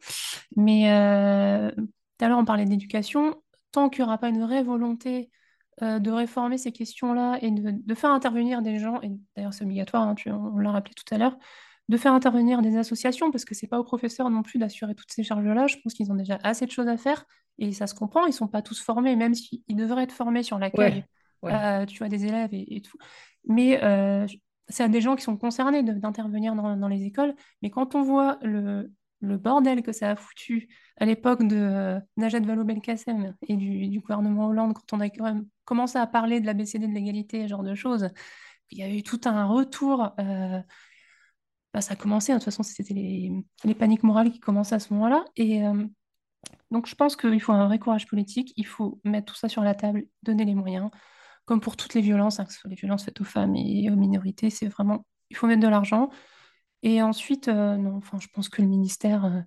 Mais euh, tout à l'heure, on parlait d'éducation. Tant qu'il n'y aura pas une vraie volonté de réformer ces questions-là et de, faire intervenir des gens, et d'ailleurs c'est obligatoire, hein, on l'a rappelé tout à l'heure, de faire intervenir des associations, parce que c'est pas aux professeurs non plus d'assurer toutes ces charges-là. Je pense qu'ils ont déjà assez de choses à faire. Et ça se comprend, ils sont pas tous formés, même s'ils devraient être formés sur l'accueil, Ouais, ouais. euh, tu vois, des élèves et, et tout. Mais euh, c'est à des gens qui sont concernés d'intervenir dans, dans les écoles. Mais quand on voit le, le bordel que ça a foutu à l'époque de euh, Najat Vallaud-Belkacem et du, du gouvernement Hollande, quand on a quand même commencé à parler de l'ABCD de l'égalité, ce genre de choses, il y a eu tout un retour. Bah, ça a commencé, hein, de toute façon, c'était les, les paniques morales qui commençaient à ce moment-là. Et, euh, donc, je pense qu'il faut un vrai courage politique, il faut mettre tout ça sur la table, donner les moyens, comme pour toutes les violences, hein, que ce soit les violences faites aux femmes et aux minorités, c'est vraiment, il faut mettre de l'argent. Et ensuite, euh, non, enfin, je pense que le ministère, euh,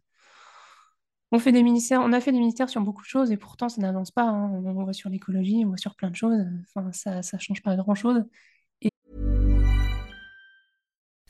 on fait des ministères, on a fait des ministères sur beaucoup de choses et pourtant ça n'avance pas. hein. On voit sur l'écologie, on voit sur plein de choses. Enfin, ça, ça change pas grand-chose.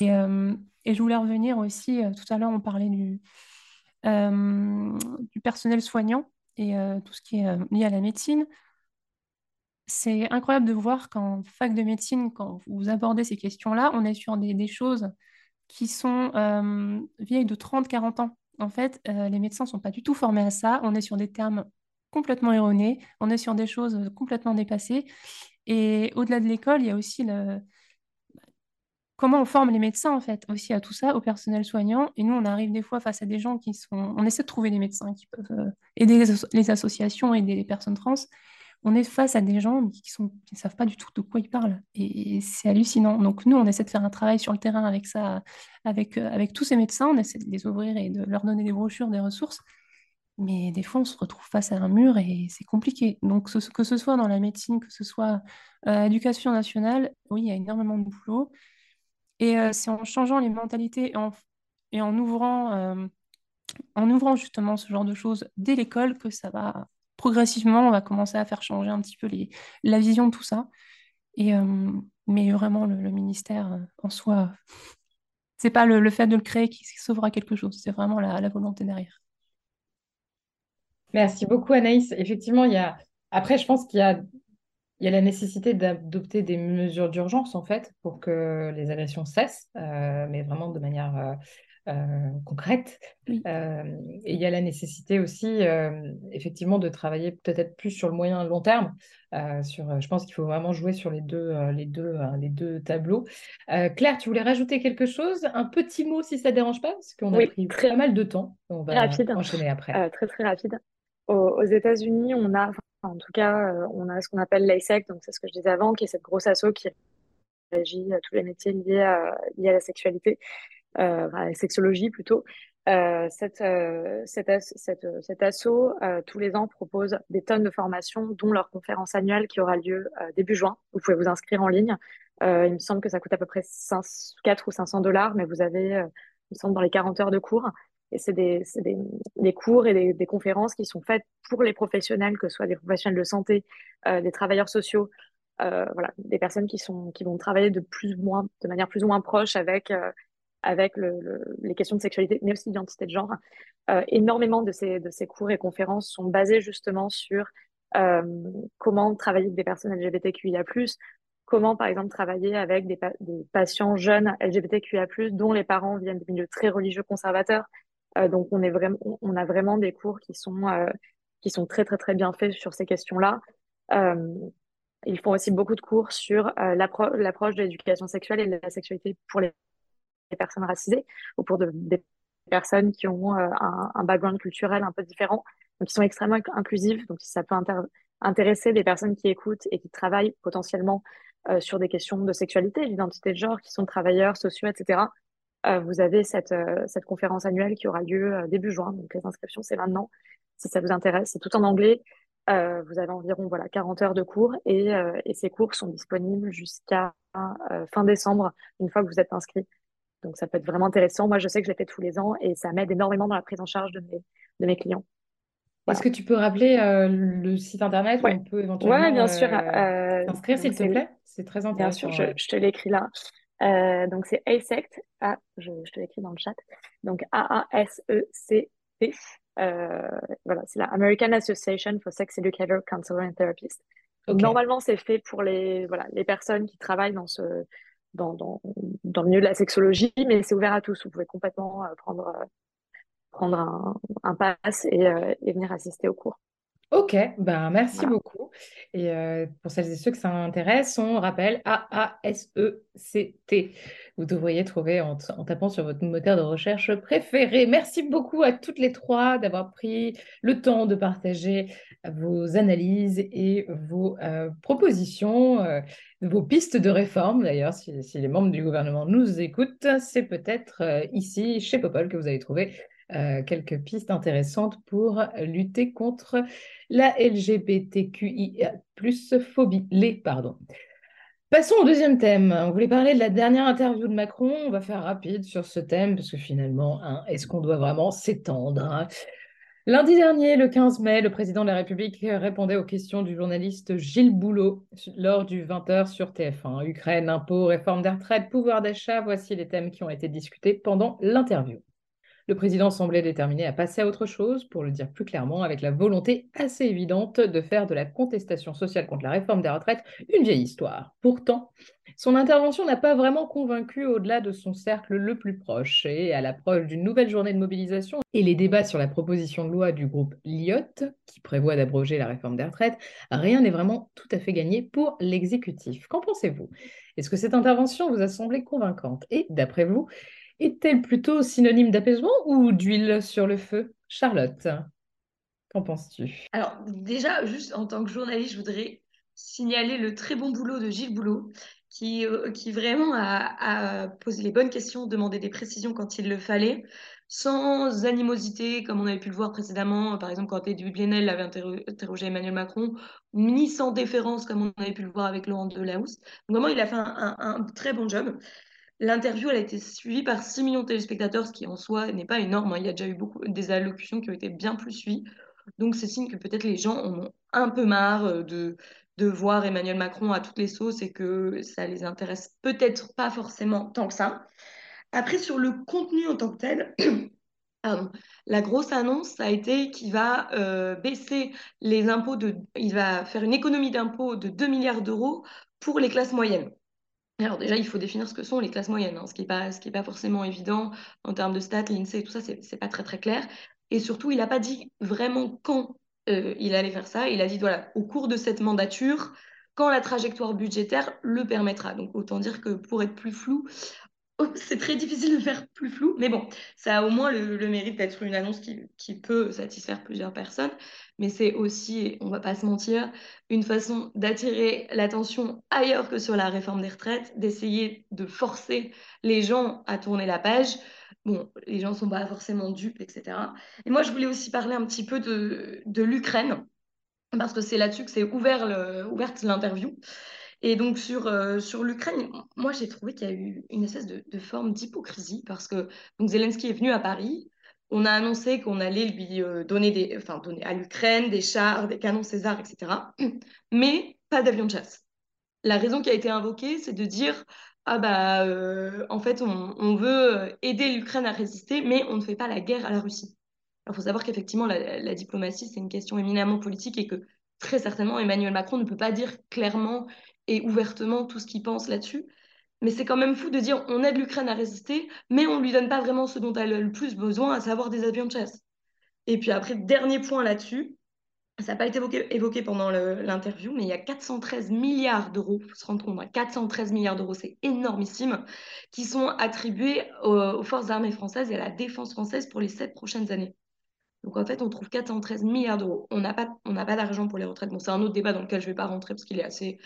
Et, euh, et je voulais revenir aussi, euh, tout à l'heure on parlait du, euh, personnel soignant et tout ce qui est lié à la médecine. C'est incroyable de voir qu'en fac de médecine, quand vous abordez ces questions-là, on est sur des, choses qui sont vieilles de 30-40 ans. En fait, les médecins ne sont pas du tout formés à ça. On est sur des termes complètement erronés, on est sur des choses complètement dépassées. Et au-delà de l'école, il y a aussi le, comment on forme les médecins, en fait, aussi à tout ça, au personnel soignant. Et nous, on arrive des fois face à des gens qui sont... On essaie de trouver des médecins qui peuvent euh, aider les, asso- les associations, aider les personnes trans. On est face à des gens qui sont... qui ne savent pas du tout de quoi ils parlent. Et, c'est hallucinant. Donc, nous, on essaie de faire un travail sur le terrain avec ça, avec, euh, avec tous ces médecins. On essaie de les ouvrir et de leur donner des brochures, des ressources. Mais des fois, on se retrouve face à un mur et c'est compliqué. Donc, que ce soit dans la médecine, que ce soit euh, éducation nationale, oui, il y a énormément de boulot. Et euh, c'est en changeant les mentalités et en, et en ouvrant, euh, en ouvrant justement ce genre de choses dès l'école que ça va progressivement, on va commencer à faire changer un petit peu les, la vision de tout ça. Et, euh, mais vraiment, le, ministère en soi, c'est pas le, le fait de le créer qui sauvera quelque chose, c'est vraiment la, la volonté derrière. Merci beaucoup, Anaïs. Effectivement, il y a... Après, je pense qu'il y a Il y a la nécessité d'adopter des mesures d'urgence, en fait, pour que les agressions cessent, euh, mais vraiment de manière euh, euh, concrète. Oui. Euh, et il y a la nécessité aussi, effectivement, de travailler peut-être plus sur le moyen et long terme. sur, je pense qu'il faut vraiment jouer sur les deux, les deux, les deux tableaux. Claire, tu voulais rajouter quelque chose? Un petit mot, si ça ne dérange pas, parce qu'on a pris très pas mal de temps. On va rapide. enchaîner après. Très très rapide. aux, États-Unis, on a, en tout cas, on a ce qu'on appelle l'ASEC, donc c'est ce que je disais avant, qui est cette grosse asso qui régit tous les métiers liés à, à la sexualité, à la sexologie plutôt. Euh, cette, euh, cet euh, tous les ans, propose des tonnes de formations, dont leur conférence annuelle qui aura lieu début juin. Vous pouvez vous inscrire en ligne. il me semble que ça coûte à peu près 5, 4 ou 500 dollars, mais vous avez, il me semble, dans les 40 heures de cours. C'est des, cours et des, conférences qui sont faites pour les professionnels, que ce soit des professionnels de santé, des travailleurs sociaux, voilà, des personnes qui, sont, qui vont travailler de, plus ou moins, de manière plus ou moins proche avec avec les questions de sexualité, mais aussi d'identité de genre. Euh, énormément de ces, de ces cours et conférences sont basés justement sur euh, comment travailler avec des personnes LGBTQIA+, comment par exemple travailler avec des, des, patients jeunes LGBTQIA+, dont les parents viennent de milieux très religieux conservateurs. Euh, donc on, est vraiment, on a vraiment des cours qui sont, qui sont très très très bien faits sur ces questions-là. ils font aussi beaucoup de cours sur l'approche de l'éducation sexuelle et de la sexualité pour les personnes racisées ou pour des personnes qui ont euh, un, background culturel un peu différent, donc qui sont extrêmement inclusives. Donc, ça peut intéresser des personnes qui écoutent et qui travaillent potentiellement euh, sur des questions de sexualité, d'identité de genre, qui sont travailleurs sociaux, etc., euh, vous avez cette, cette conférence annuelle qui aura lieu début juin. Donc, les inscriptions, c'est maintenant. Si ça vous intéresse, c'est tout en anglais. vous avez environ voilà 40 heures de cours et, et ces cours sont disponibles jusqu'à fin décembre, une fois que vous êtes inscrit donc, ça peut être vraiment intéressant. Moi, je sais que je l'ai fait tous les ans et ça m'aide énormément dans la prise en charge de mes, de mes clients. Est-ce que tu peux rappeler euh, le site internet où on peut éventuellement ouais, bien sûr. Euh, euh s'inscrire, s'il te plaît? C'est très intéressant. Bien sûr, je, te l'écris là. Euh, donc, c'est ASECT. Ah, je, je te l'écris dans le chat. Donc, A-A-S-E-C-T. voilà, c'est la American Association for Sex Educator, Counselor and Therapist. Normalement, c'est fait pour les, voilà, les personnes qui travaillent dans ce, dans, dans, dans, le milieu de la sexologie, mais c'est ouvert à tous. Vous pouvez complètement euh, prendre, euh, prendre un, un pass et, euh, et, venir assister au cours. Ok, ben merci beaucoup. Et pour celles et ceux que ça intéresse, on rappelle A-A-S-E-C-T. Vous devriez trouver en, en, tapant sur votre moteur de recherche préféré. Merci beaucoup à toutes les trois d'avoir pris le temps de partager vos analyses et vos propositions vos pistes de réforme, d'ailleurs, si, les membres du gouvernement nous écoutent, c'est peut-être euh, ici, chez Popol, que vous allez trouver euh, quelques pistes intéressantes pour lutter contre la LGBTQIA plus phobie, les, pardon. Passons au deuxième thème. On voulait parler de la dernière interview de Macron. On va faire rapide sur ce thème parce que finalement, hein, est-ce qu'on doit vraiment s'étendre hein? Lundi dernier, le 15 mai, le président de la République répondait aux questions du journaliste Gilles Boulot lors du 20h sur TF1. Ukraine, impôts, réforme des retraites, pouvoir d'achat, voici les thèmes qui ont été discutés pendant l'interview. Le président semblait déterminé à passer à autre chose, pour le dire plus clairement, avec la volonté assez évidente de faire de la contestation sociale contre la réforme des retraites une vieille histoire. Pourtant, son intervention n'a pas vraiment convaincu au-delà de son cercle le plus proche, et à l'approche d'une nouvelle journée de mobilisation et les débats sur la proposition de loi du groupe Lyot, qui prévoit d'abroger la réforme des retraites, rien n'est vraiment tout à fait gagné pour l'exécutif. Qu'en pensez-vous? Est-ce que cette intervention vous a semblé convaincante? Et d'après vous, est-elle plutôt synonyme d'apaisement ou d'huile sur le feu? Charlotte, qu'en penses-tu? Alors déjà, juste en tant que journaliste, je voudrais signaler le très bon boulot de Gilles Boulot, qui, euh, vraiment a, posé les bonnes questions, demandé des précisions quand il le fallait, sans animosité, comme on avait pu le voir précédemment, par exemple quand Edouard Blenel avait interrogé Emmanuel Macron, ni sans déférence, comme on avait pu le voir avec Laurent Delahousse. Donc vraiment, il a fait un très bon job. L'interview, a été suivie par 6 millions de téléspectateurs, ce qui en soi n'est pas énorme. Hein. Il y a déjà eu beaucoup des allocutions qui ont été bien plus suivies. Donc c'est signe que peut-être les gens en ont un peu marre euh, de, voir Emmanuel Macron à toutes les sauces et que ça les intéresse peut-être pas forcément tant que ça. Après, sur le contenu en tant que tel, la grosse annonce a été qu'il va euh, baisser les impôts de, va faire une économie d'impôts de 2 milliards d'euros pour les classes moyennes. Alors déjà, il faut définir ce que sont les classes moyennes, hein, ce qui n'est pas, pas forcément évident en termes de stats, l'INSEE, tout ça, c'est n'est pas très très clair. Et surtout, il n'a pas dit vraiment quand euh, il allait faire ça. Il a dit, voilà, au cours de cette mandature, quand la trajectoire budgétaire le permettra. Donc autant dire que pour être plus flou, c'est très difficile de faire plus flou, mais bon, ça a au moins le, mérite d'être une annonce qui, peut satisfaire plusieurs personnes. Mais c'est aussi, on va pas se mentir, une façon d'attirer l'attention ailleurs que sur la réforme des retraites, d'essayer de forcer les gens à tourner la page. Bon, les gens sont pas forcément dupes, etc. Et moi, je voulais aussi parler un petit peu de, de l'Ukraine, parce que c'est là-dessus que c'est ouvert ouverte l'interview. Et donc sur, euh, sur l'Ukraine, moi j'ai trouvé qu'il y a eu une espèce de, forme d'hypocrisie parce que donc Zelensky est venu à Paris, on a annoncé qu'on allait lui euh, donner, des, enfin, donner à l'Ukraine des chars, des canons César, etc. Mais pas d'avion de chasse. La raison qui a été invoquée, c'est de dire ah bah euh, en fait on, veut aider l'Ukraine à résister, mais on ne fait pas la guerre à la Russie. Il faut savoir qu'effectivement la diplomatie c'est une question éminemment politique et que très certainement Emmanuel Macron ne peut pas dire clairement et ouvertement tout ce qu'il pense là-dessus. Mais c'est quand même fou de dire on aide l'Ukraine à résister, mais on ne lui donne pas vraiment ce dont elle a le plus besoin, à savoir des avions de chasse. Et puis après, dernier point là-dessus, ça n'a pas été évoqué, pendant l'interview, mais il y a 413 milliards d'euros, il faut se rendre compte, 413 hein, milliards d'euros, c'est énormissime, qui sont attribués aux, forces armées françaises et à la défense française pour les sept prochaines années. Donc en fait, on trouve 413 milliards d'euros. On n'a pas, d'argent pour les retraites. Bon, c'est un autre débat dans lequel je ne vais pas rentrer parce qu'il est assez,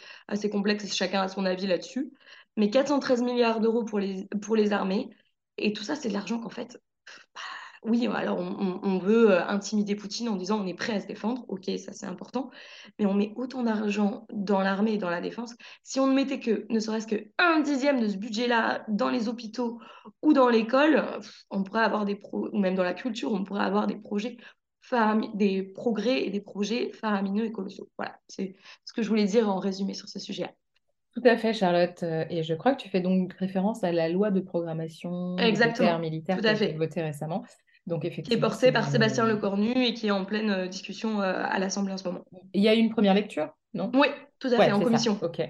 complexe et chacun a son avis là-dessus. Mais 413 milliards d'euros pour les, pour les armées. Et tout ça, c'est de l'argent qu'en fait, bah, oui, alors on, veut euh, intimider Poutine en disant on est prêt à se défendre, ok, ça c'est important, mais on met autant d'argent dans l'armée et dans la défense. Si on ne mettait que, ne serait-ce qu'un dixième de ce budget-là dans les hôpitaux ou dans l'école, on pourrait avoir des pro ou même dans la culture, on pourrait avoir des projets des progrès et des projets faramineux et colossaux. Voilà, c'est ce que je voulais dire en résumé sur ce sujet-là. Tout à fait, Charlotte. Euh, et je crois que tu fais donc référence à la loi de programmation militaire, militaire qui a été votée récemment. Donc, effectivement, qui est porté par Sébastien Lecornu et qui est en pleine euh, discussion euh, à l'Assemblée en ce moment. Il y a eu une première lecture, non? Oui, tout à fait, en commission. Ok.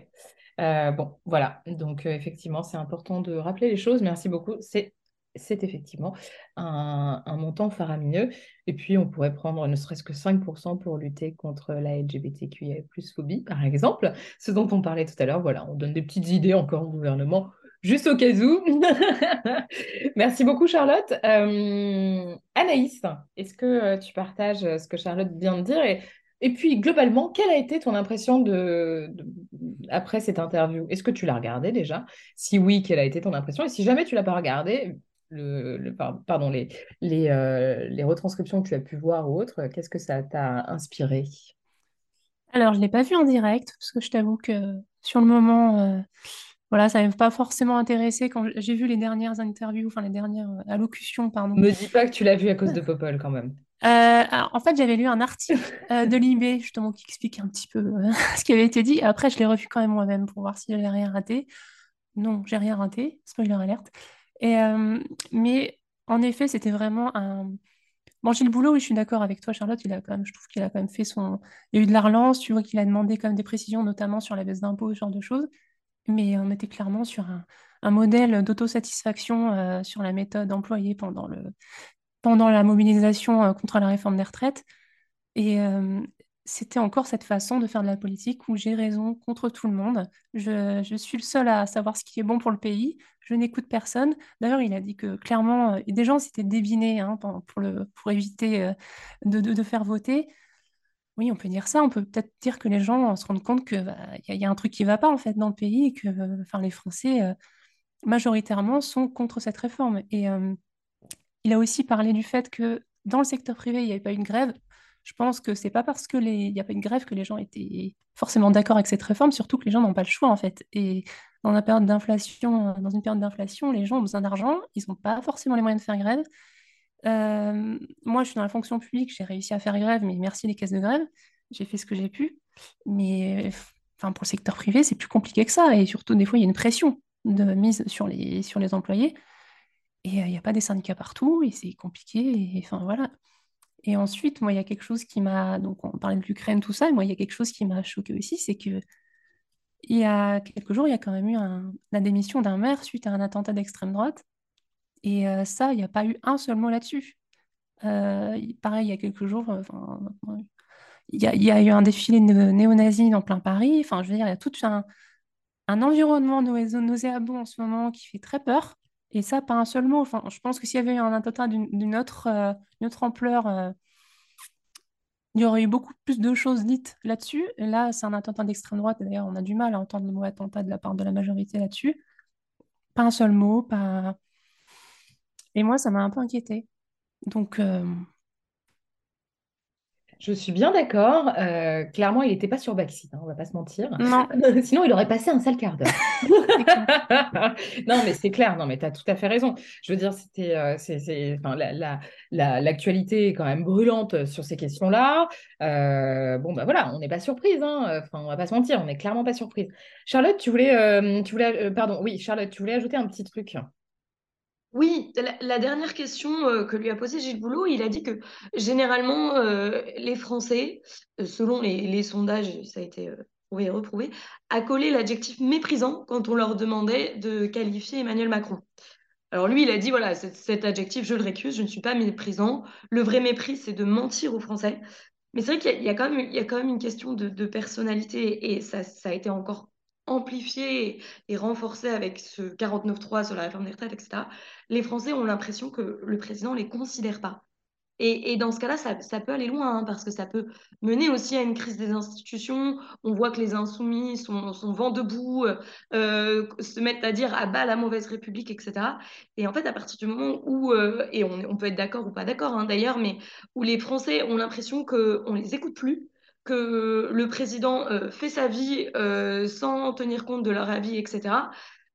Euh, bon, voilà. Donc, effectivement, c'est important de rappeler les choses. Merci beaucoup. C'est c'est effectivement un, un, montant faramineux. Et puis, on pourrait prendre ne serait-ce que 5% pour lutter contre la LGBTQIA plus phobie, par exemple, ce dont on parlait tout à l'heure. Voilà, on donne des petites idées encore au gouvernement juste au cas où. Merci beaucoup, Charlotte. Euh, Anaïs, est-ce que euh, tu partages euh, ce que Charlotte vient de dire? Et, puis, globalement, quelle a été ton impression après cette interview? Est-ce que tu l'as regardée déjà? Si oui, quelle a été ton impression? Et si jamais tu l'as pas regardée, pardon, les, retranscriptions que tu as pu voir ou autres, qu'est-ce que ça t'a inspiré Alors, je ne l'ai pas vu en direct, parce que je t'avoue que sur le moment, voilà, ça m'avait pas forcément intéressé quand j'ai vu les dernières interviews, enfin les dernières euh, allocutions, pardon. Me dis pas que tu l'as vu à cause de Popol quand même. Euh, en fait, j'avais lu un article euh, de Libé justement qui expliquait un petit peu ce qui avait été dit. Après, je l'ai revu quand même moi-même pour voir si j'avais rien raté. Non, j'ai rien raté, spoiler alerte. Et, mais en effet, c'était vraiment un. Bon, Gilles Boulot, oui, je suis d'accord avec toi, Charlotte. Il a quand même, je trouve qu'il a quand même fait son. Il y a eu de la relance, tu vois qu'il a demandé quand même des précisions, notamment sur la baisse d'impôts, ce genre de choses mais on était clairement sur un, modèle d'autosatisfaction euh, sur la méthode employée pendant, le, pendant la mobilisation euh, contre la réforme des retraites. Et euh, c'était encore cette façon de faire de la politique où j'ai raison contre tout le monde. Je, je, suis le seul à savoir ce qui est bon pour le pays. Je n'écoute personne. D'ailleurs, il a dit que clairement, des gens s'étaient dévinés hein, pour, le, pour éviter de, de faire voter. Oui, on peut dire ça. On peut peut-être dire que les gens se rendent compte qu'il bah, y, a un truc qui ne va pas en fait dans le pays et que enfin, les Français, euh, majoritairement, sont contre cette réforme. Et euh, il a aussi parlé du fait que dans le secteur privé, il n'y avait pas eu de grève. Je pense que c'est pas parce qu'il n'y a pas eu de grève que les gens étaient forcément d'accord avec cette réforme, surtout que les gens n'ont pas le choix en fait. Et dans, dans une période d'inflation, les gens ont besoin d'argent, ils n'ont pas forcément les moyens de faire grève. Euh, moi, je suis dans la fonction publique, j'ai réussi à faire grève, mais merci les caisses de grève, j'ai fait ce que j'ai pu. Mais enfin, pour le secteur privé, c'est plus compliqué que ça. Et surtout, des fois, il y a une pression de mise sur les, sur les employés. Et euh, il n'y a pas des syndicats partout, et c'est compliqué. Et, enfin, voilà. Et ensuite, moi, il y a quelque chose qui m'a. Donc, on parlait de l'Ukraine, tout ça. Et moi, il y a quelque chose qui m'a choqué aussi, c'est que il y a quelques jours, il y a quand même eu la démission d'un maire suite à un attentat d'extrême droite. Et ça, il n'y a pas eu un seul mot là-dessus. Pareil, il y a quelques jours, il y, a eu un défilé néo-nazi dans plein Paris. Enfin, je veux dire, il y a tout un, environnement nauséabond en ce moment qui fait très peur. Et ça, pas un seul mot. Enfin, je pense que s'il y avait eu un attentat d'une autre, ampleur, il y aurait eu beaucoup plus de choses dites là-dessus. Là, c'est un attentat d'extrême droite. D'ailleurs, on a du mal à entendre le mot attentat de la part de la majorité là-dessus. Pas un seul mot, pas... Et moi, ça m'a un peu inquiété. Donc, euh, Je suis bien d'accord. Euh, clairement, il n'était pas sur Backseat, hein, on va pas se mentir. non, Sinon, il aurait passé un sale quart d'heure. Non, mais c'est clair. Non, mais tu as tout à fait raison. Je veux dire, c'était, euh, c'est, enfin, la, la- la- l'actualité est quand même brûlante sur ces questions-là. Euh, bon, bah voilà, on n'est pas surprise. Hein. Enfin, on va pas se mentir, on n'est clairement pas surprise. Charlotte, tu voulais, tu voulais, pardon, oui, Charlotte, tu voulais ajouter un petit truc? Oui, la, dernière question euh, que lui a posée Gilles Boulot, il a dit que généralement, euh, les Français, euh, selon les, sondages, ça a été prouvé et reprouvé, accolé l'adjectif méprisant quand on leur demandait de qualifier Emmanuel Macron. Alors lui, il a dit, voilà, cet, adjectif, je le récuse, je ne suis pas méprisant. Le vrai mépris, c'est de mentir aux Français. Mais c'est vrai qu'il y a, quand même, une question de, personnalité et ça a été encore amplifié et renforcé avec ce 49.3 sur la réforme des retraites, etc. Les Français ont l'impression que le président ne les considère pas. Et, dans ce cas-là, ça, peut aller loin, hein, parce que ça peut mener aussi à une crise des institutions. On voit que les insoumis sont, sont vent debout, euh, se mettent à dire à bas la mauvaise République, etc. Et en fait, à partir du moment où, euh, et on, on peut être d'accord ou pas d'accord hein, d'ailleurs, mais où les Français ont l'impression qu'on ne les écoute plus, que le président euh, fait sa vie euh, sans tenir compte de leur avis, etc.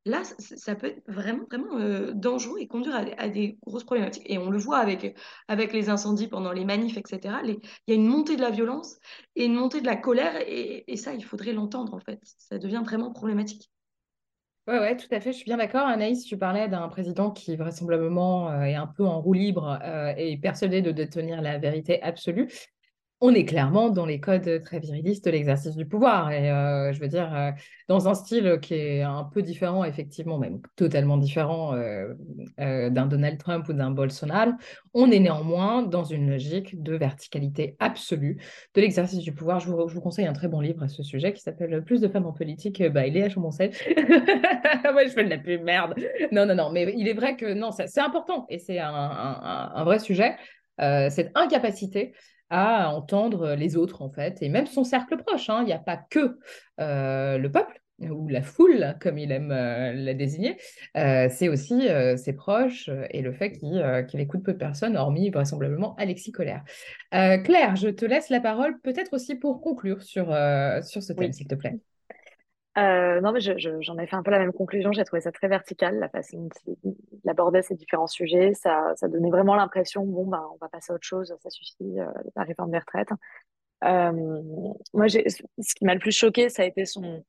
Là, ça, peut être vraiment, vraiment euh, dangereux et conduire à, des grosses problématiques. Et on le voit avec, avec les incendies pendant les manifs, etc. Il y a une montée de la violence et une montée de la colère. Et, ça, il faudrait l'entendre, en fait. Ça devient vraiment problématique. Ouais, ouais, tout à fait, je suis bien d'accord. Anaïs, tu parlais d'un président qui vraisemblablement euh, est un peu en roue libre euh, et persuadé de détenir la vérité absolue. On est clairement dans les codes très virilistes de l'exercice du pouvoir. Et euh, je veux dire, euh, dans un style qui est un peu différent, effectivement, même totalement différent euh, d'un Donald Trump ou d'un Bolsonaro, on est néanmoins dans une logique de verticalité absolue de l'exercice du pouvoir. Je vous, conseille un très bon livre à ce sujet qui s'appelle Plus de femmes en politique by Léa Chaumoncel. Moi, je fais de la pub, merde. Non, non, non, mais il est vrai que non, c'est important et c'est un, un- vrai sujet. Cette incapacité à entendre les autres, en fait, et même son cercle proche. hein. Il n'y a pas que euh, le peuple ou la foule, comme il aime euh, la désigner, Euh, c'est aussi ses proches et le fait qu'il écoute peu de personnes, hormis vraisemblablement Alexis Colère. Claire, je te laisse la parole, peut-être aussi pour conclure sur, sur ce thème, Oui. s'il te plaît. Euh, non, mais je- je- j'en ai fait un peu la même conclusion. J'ai trouvé ça très vertical, la façon dont il abordait ces différents sujets. Ça, ça donnait vraiment l'impression, bon, ben, on va passer à autre chose, ça suffit, euh, la réforme des retraites. Euh, moi, ce qui m'a le plus choqué, ça a été son,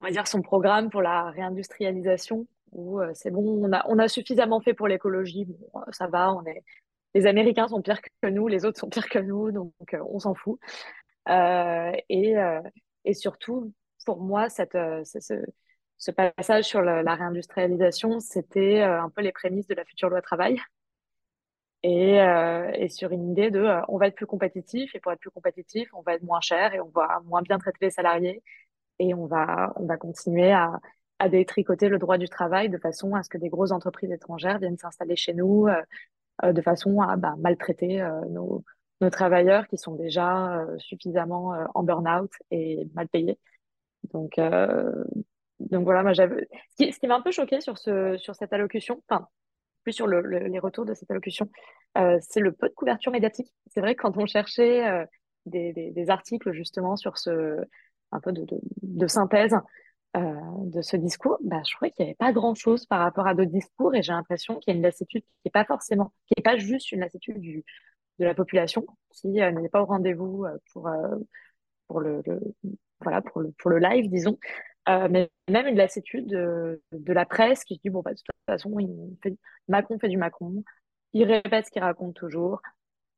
on va dire, son programme pour la réindustrialisation, où euh, c'est bon, on a, on a suffisamment fait pour l'écologie, bon, euh, ça va, on est, les Américains sont pires que nous, les autres sont pires que nous, donc euh, on s'en fout. Et, et surtout, pour moi, cette, euh, ce, passage sur la, réindustrialisation, c'était euh, un peu les prémices de la future loi travail. Et, euh, et sur une idée de on va être plus compétitif, et pour être plus compétitif, on va être moins cher et on va moins bien traiter les salariés et on va, on va continuer à, à détricoter le droit du travail de façon à ce que des grosses entreprises étrangères viennent s'installer chez nous de façon à bah, maltraiter nos, nos travailleurs qui sont déjà suffisamment en burn-out et mal payés. Donc, euh, donc voilà, moi j'avais. Ce qui, m'a un peu choqué sur ce, sur cette allocution, enfin plus sur le, le- les retours de cette allocution, euh, c'est le peu de couverture médiatique. C'est vrai que quand on cherchait euh, des, des, articles justement sur ce un peu de, de, synthèse de ce discours, bah, je trouvais qu'il n'y avait pas grand-chose par rapport à d'autres discours et j'ai l'impression qu'il y a une lassitude qui n'est pas forcément, qui n'est pas juste une lassitude du, de la population qui n'est pas au rendez-vous pour, pour le- voilà, pour le, pour le live, disons. Euh, mais même une lassitude de, de la presse qui se dit, bon, bah, de toute façon, Macron fait du Macron, il répète ce qu'il raconte toujours,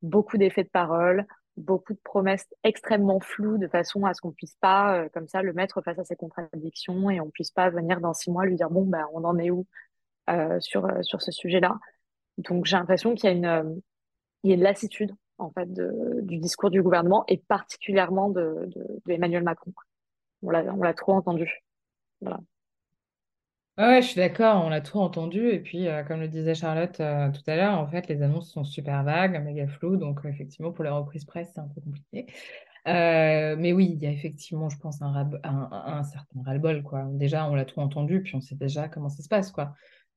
beaucoup d'effets de parole, beaucoup de promesses extrêmement floues de façon à ce qu'on puisse pas, euh, comme ça, le mettre face à ses contradictions et on puisse pas venir dans six mois lui dire, bon, bah, on en est où euh, sur, euh, sur ce sujet-là. Donc, j'ai l'impression qu'il y a une, euh, il y a une lassitude, en fait, du discours du gouvernement et particulièrement de, Emmanuel Macron. On l'a, l'a trop entendu. Ouais, je suis d'accord, on l'a tout entendu. Et puis, euh, comme le disait Charlotte euh, tout à l'heure, en fait, les annonces sont super vagues, méga floues. Donc, euh, effectivement, pour les reprises presse, c'est un peu compliqué. Mais oui, il y a effectivement, je pense, un, certain ras-le-bol. Déjà, on l'a tout entendu, puis on sait déjà comment ça se passe.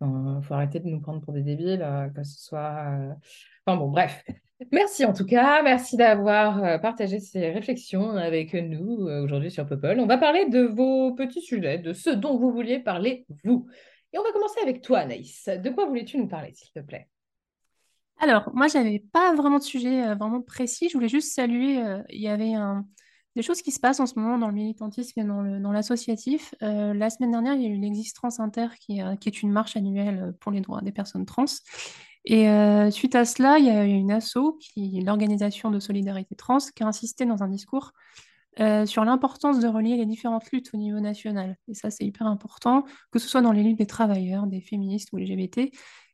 Il faut arrêter de nous prendre pour des débiles, que ce soit... Enfin bon, bref. Merci en tout cas, merci d'avoir euh, partagé ces réflexions avec nous euh, aujourd'hui sur Popol. On va parler de vos petits sujets, de ce dont vous vouliez parler, vous. Et on va commencer avec toi, Anaïs. De quoi voulais-tu nous parler, s'il te plaît? Alors, moi, j'avais pas vraiment de sujet euh, vraiment précis. Je voulais juste saluer. il y avait des choses qui se passent en ce moment dans le militantisme et dans l'associatif. La semaine dernière, il y a eu l'Existence Inter, qui, est, une marche annuelle pour les droits des personnes trans. Et euh, suite à cela, il y a une asso, qui l'Organisation de solidarité trans, qui a insisté dans un discours euh, sur l'importance de relier les différentes luttes au niveau national. Et ça, c'est hyper important, que ce soit dans les luttes des travailleurs, des féministes ou LGBT.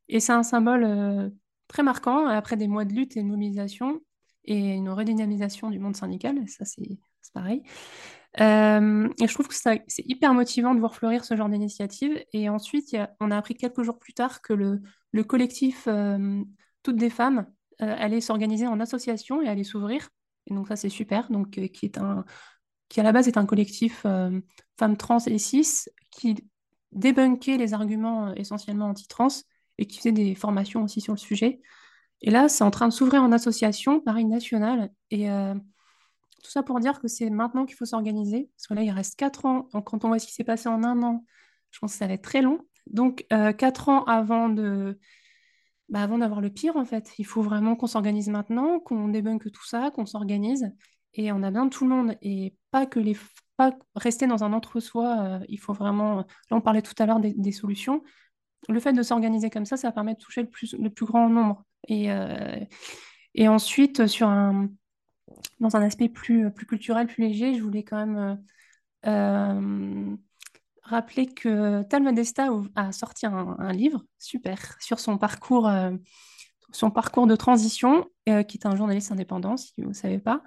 Et c'est un symbole euh, très marquant après des mois de lutte et de mobilisation et une redynamisation du monde syndical. Ça, c'est pareil. Euh, et je trouve que c'est hyper motivant de voir fleurir ce genre d'initiative. Et ensuite, on a appris quelques jours plus tard que le, le collectif euh, Toutes des femmes euh, allait s'organiser en association et allait s'ouvrir. Et donc ça, c'est super. Donc, qui est un, qui à la base est un collectif femmes trans et cis qui débunkait les arguments essentiellement anti-trans et qui faisait des formations aussi sur le sujet. Et là, c'est en train de s'ouvrir en association, pareil, nationale. Et tout ça pour dire que c'est maintenant qu'il faut s'organiser. Parce que là, il reste quatre ans. Donc, quand on voit ce qui s'est passé en un an, je pense que ça va être très long. Donc, euh, quatre ans avant de, bah, avant d'avoir le pire, en fait. Il faut vraiment qu'on s'organise maintenant, qu'on débunke tout ça, qu'on s'organise. Et on a de tout le monde. Et pas que les pas rester dans un entre-soi. euh, il faut vraiment. Là, on parlait tout à l'heure des, des solutions. Le fait de s'organiser comme ça, ça permet de toucher le plus, le plus grand nombre. Et, euh, et ensuite, sur un, dans un aspect plus, plus culturel, plus léger, je voulais quand même euh, euh, rappeler que Tal Modesta a sorti un, livre super sur son parcours, euh, son parcours de transition, euh, qui est un journaliste indépendant, si vous ne savez pas,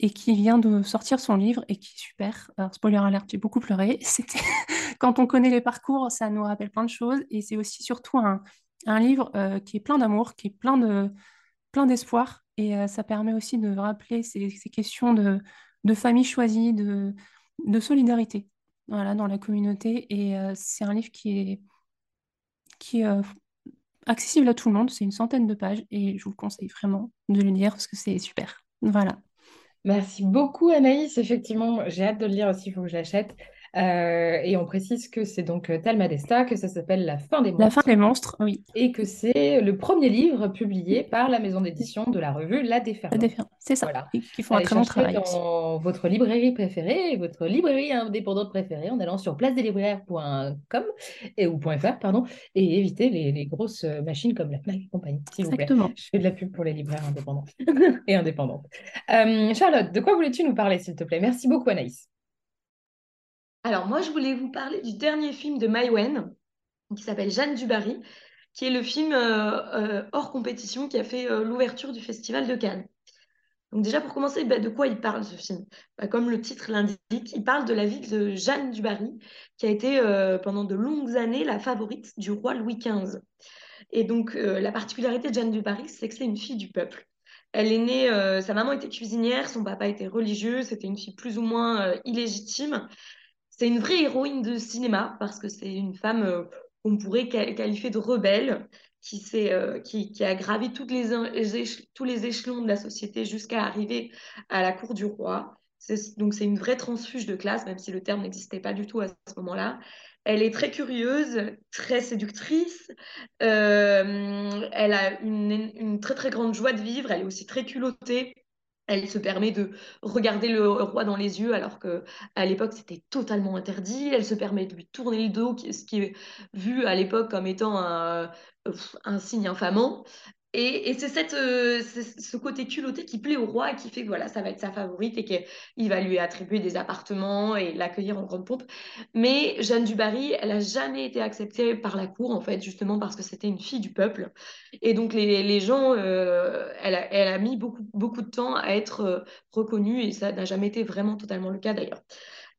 et qui vient de sortir son livre et qui est super. Alors, spoiler alert, j'ai beaucoup pleuré. C'était quand on connaît les parcours, ça nous rappelle plein de choses, et c'est aussi surtout un, un livre euh, qui est plein d'amour, qui est plein de plein d'espoir, et euh, ça permet aussi de rappeler ces, questions de, famille choisie, de, solidarité voilà, dans la communauté. Et euh, c'est un livre qui est, qui est euh, accessible à tout le monde. C'est une centaine de pages et je vous le conseille vraiment de le lire parce que c'est super. Voilà. Merci beaucoup Anaïs. Effectivement, j'ai hâte de le lire aussi, il faut que je l'achète. Euh, et on précise que c'est donc euh, Talma Desta, que ça s'appelle La fin des La fin monstres des monstres, oui. et que c'est le premier livre publié par la maison d'édition de la revue La La Déferlante. déferlante, C'est ça. Voilà. Qui font un très bon travail aussi. dans votre librairie préférée, votre librairie indépendante préférée en allant sur placedeslibraires.com et ou .fr pardon et éviter les, les grosses euh, machines comme la Fnac et compagnie, s'il vous plaît. Exactement. Je fais de la pub pour les libraires indépendants et indépendantes. Euh, Charlotte, de quoi voulais-tu nous parler, s'il te plaît? Merci beaucoup, Anaïs. Alors moi, je voulais vous parler du dernier film de Maïwenn, qui s'appelle Jeanne du Barry, qui est le film euh, euh, hors compétition qui a fait euh, l'ouverture du Festival de Cannes. Donc déjà, pour commencer, bah, de quoi il parle ce film? Bah, comme le titre l'indique, il parle de la vie de Jeanne du Barry, qui a été pendant de longues années la favorite du roi Louis XV. Et donc, la particularité de Jeanne du Barry, c'est que c'est une fille du peuple. Elle est née, sa maman était cuisinière, son papa était religieux, c'était une fille plus ou moins illégitime. C'est une vraie héroïne de cinéma parce que c'est une femme euh, qu'on pourrait qual- qualifier de rebelle, euh, qui, qui a gravi toutes les, tous les échelons de la société jusqu'à arriver à la cour du roi. Donc c'est une vraie transfuge de classe, même si le terme n'existait pas du tout à ce moment-là. Elle est très curieuse, très séductrice. Euh, elle a une, une très très grande joie de vivre. Elle est aussi très culottée. Elle se permet de regarder le roi dans les yeux alors que à l'époque c'était totalement interdit. Elle se permet de lui tourner le dos, ce qui est vu à l'époque comme étant un, un signe infamant. Et, c'est euh, ce côté culotté qui plaît au roi et qui fait que voilà, ça va être sa favorite et qu'il va lui attribuer des appartements et l'accueillir en grande pompe. Mais Jeanne du Barry, elle n'a jamais été acceptée par la cour, en fait, justement parce que c'était une fille du peuple. Et donc les, les gens, euh, elle, a, elle a mis beaucoup, beaucoup de temps à être euh, reconnue et ça n'a jamais été vraiment totalement le cas d'ailleurs.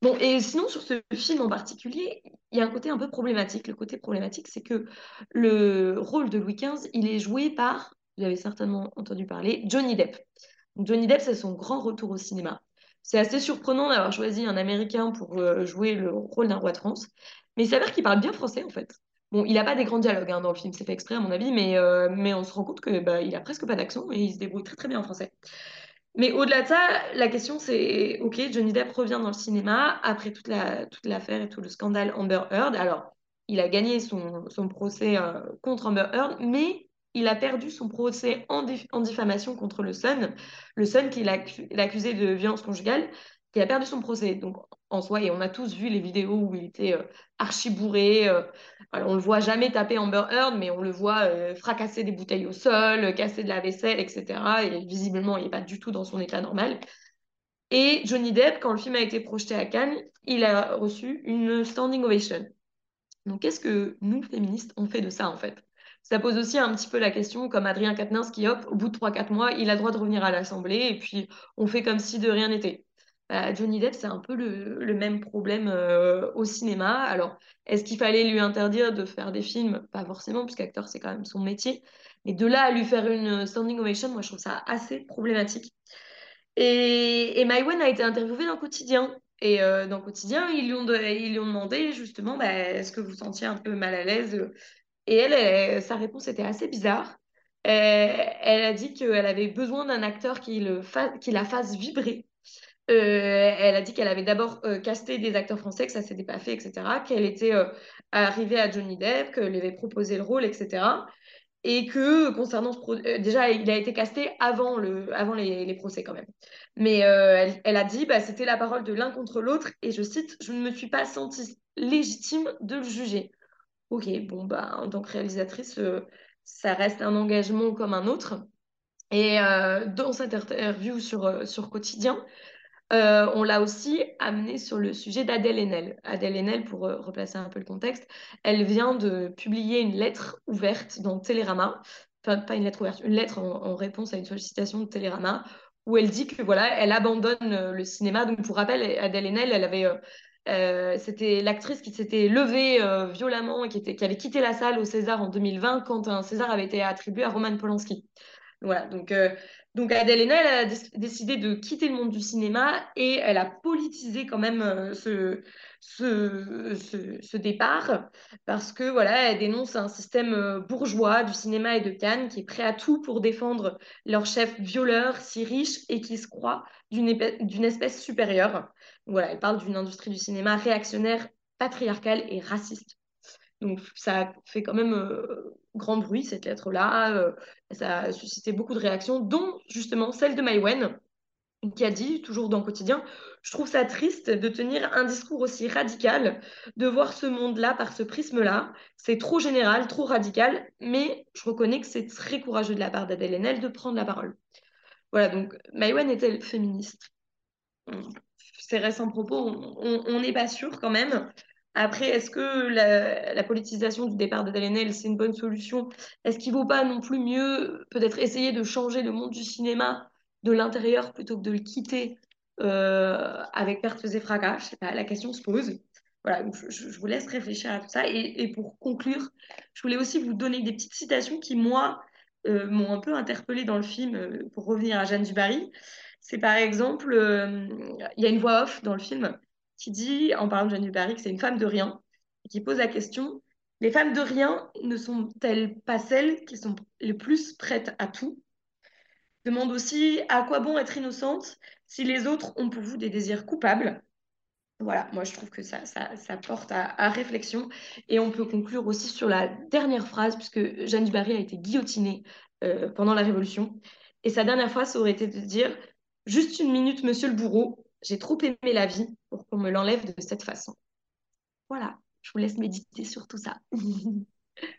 Bon, et sinon, sur ce film en particulier, il y a un côté un peu problématique. Le côté problématique, c'est que le rôle de Louis XV, il est joué par, vous avez certainement entendu parler, Johnny Depp. Johnny Depp, c'est son grand retour au cinéma. C'est assez surprenant d'avoir choisi un Américain pour euh, jouer le rôle d'un roi de France, mais il s'avère qu'il parle bien français en fait. Bon, il n'a pas des grands dialogues hein, dans le film, c'est fait exprès à mon avis, mais, euh, mais on se rend compte que bah, il presque pas d'accent et il se débrouille très très bien en français. Mais au-delà de ça, la question c'est, ok, Johnny Depp revient dans le cinéma après toute la, toute l'affaire et tout le scandale Amber Heard. Alors, il a gagné son, procès euh, contre Amber Heard, mais il a perdu son procès en, en diffamation contre le Sun. Le Sun qui l'a accusé de violence conjugale qui a perdu son procès. Donc, en soi, et on a tous vu les vidéos où il était euh, archi bourré. Euh, on le voit jamais taper Amber Heard, mais on le voit euh, fracasser des bouteilles au sol, casser de la vaisselle, etc. Et visiblement, il n'est pas du tout dans son état normal. Et Johnny Depp, quand le film a été projeté à Cannes, il a reçu une standing ovation. Donc, qu'est-ce que nous, féministes, on fait de ça, en fait? Ça pose aussi un petit peu la question, comme Adrien Quatennens qui, hop, au bout de 3-4 mois, il a le droit de revenir à l'Assemblée et puis on fait comme si de rien n'était. Bah, Johnny Depp, c'est un peu le, même problème euh, au cinéma. Alors, est-ce qu'il fallait lui interdire de faire des films? Pas forcément, puisqu'acteur, c'est quand même son métier. Mais de là à lui faire une standing ovation, moi, je trouve ça assez problématique. Et, et Maïwen a été interviewée dans Quotidien. Et euh, dans Quotidien, ils lui ont, demandé justement, bah, est-ce que vous sentiez un peu mal à l'aise? Et elle, sa réponse était assez bizarre. elle a dit qu'elle avait besoin d'un acteur qui, la fasse vibrer euh, elle a dit qu'elle avait d'abord euh, casté des acteurs français, que ça s'était pas fait, etc. Qu'elle était euh, arrivée à Johnny Depp, qu'elle lui avait proposé le rôle, etc. Et que concernant ce déjà, il a été casté avant, le, avant les, procès quand même. Mais elle, a dit, bah, c'était la parole de l'un contre l'autre, et je cite, je ne me suis pas sentie légitime de le juger. Ok, bon, bah, en tant que réalisatrice, ça reste un engagement comme un autre. Et dans cette interview sur, sur Quotidien, euh, on l'a aussi amené sur le sujet d'Adèle Haenel. Adèle Haenel, pour euh, replacer un peu le contexte, elle vient de publier une lettre ouverte dans Télérama, enfin pas une lettre ouverte, une lettre en, réponse à une sollicitation de Télérama, où elle dit que voilà, elle abandonne euh, le cinéma. Donc pour rappel, Adèle Haenel, c'était l'actrice qui s'était levée violemment et qui, était, avait quitté la salle au César en 2020 quand un César avait été attribué à Roman Polanski. Voilà, donc donc Haenel a décidé de quitter le monde du cinéma et elle a politisé quand même euh, ce, ce, départ parce que voilà, elle dénonce un système euh, bourgeois du cinéma et de Cannes qui est prêt à tout pour défendre leur chef violeur si riche et qui se croit d'une espèce supérieure. Voilà, elle parle d'une industrie du cinéma réactionnaire, patriarcale et raciste. Donc ça fait quand même euh, grand bruit, cette lettre-là. Euh, ça a suscité beaucoup de réactions, dont justement celle de Maïwen, qui a dit, toujours dans quotidien, je trouve ça triste de tenir un discours aussi radical, de voir ce monde-là par ce prisme-là. C'est trop général, trop radical, mais je reconnais que c'est très courageux de la part d'Adèle Haenel de prendre la parole. Voilà, donc Maïwen est-elle féministe? Ces récents propos, on n'est pas sûr quand même. Après, est-ce que la, politisation du départ de Dalenel, c'est une bonne solution? Est-ce qu'il ne vaut pas non plus mieux peut-être essayer de changer le monde du cinéma de l'intérieur plutôt que de le quitter euh, avec pertes et fracas? La question se pose. Voilà, je, vous laisse réfléchir à tout ça. Et, pour conclure, je voulais aussi vous donner des petites citations qui, moi, euh, m'ont un peu interpellée dans le film, euh, pour revenir à Jeanne Dubarry. C'est par exemple, il y a une voix off dans le film qui dit, en parlant de Jeanne Barry, que c'est une femme de rien, et qui pose la question les femmes de rien ne sont-elles pas celles qui sont les plus prêtes à tout? Demande aussi à quoi bon être innocente si les autres ont pour vous des désirs coupables? Voilà, moi je trouve que ça, porte à, réflexion. Et on peut conclure aussi sur la dernière phrase, puisque Jeanne du Barry a été guillotinée euh, pendant la Révolution. Et sa dernière phrase aurait été de dire Juste une minute, monsieur le bourreau, j'ai trop aimé la vie pour qu'on me l'enlève de cette façon. Voilà, je vous laisse méditer sur tout ça.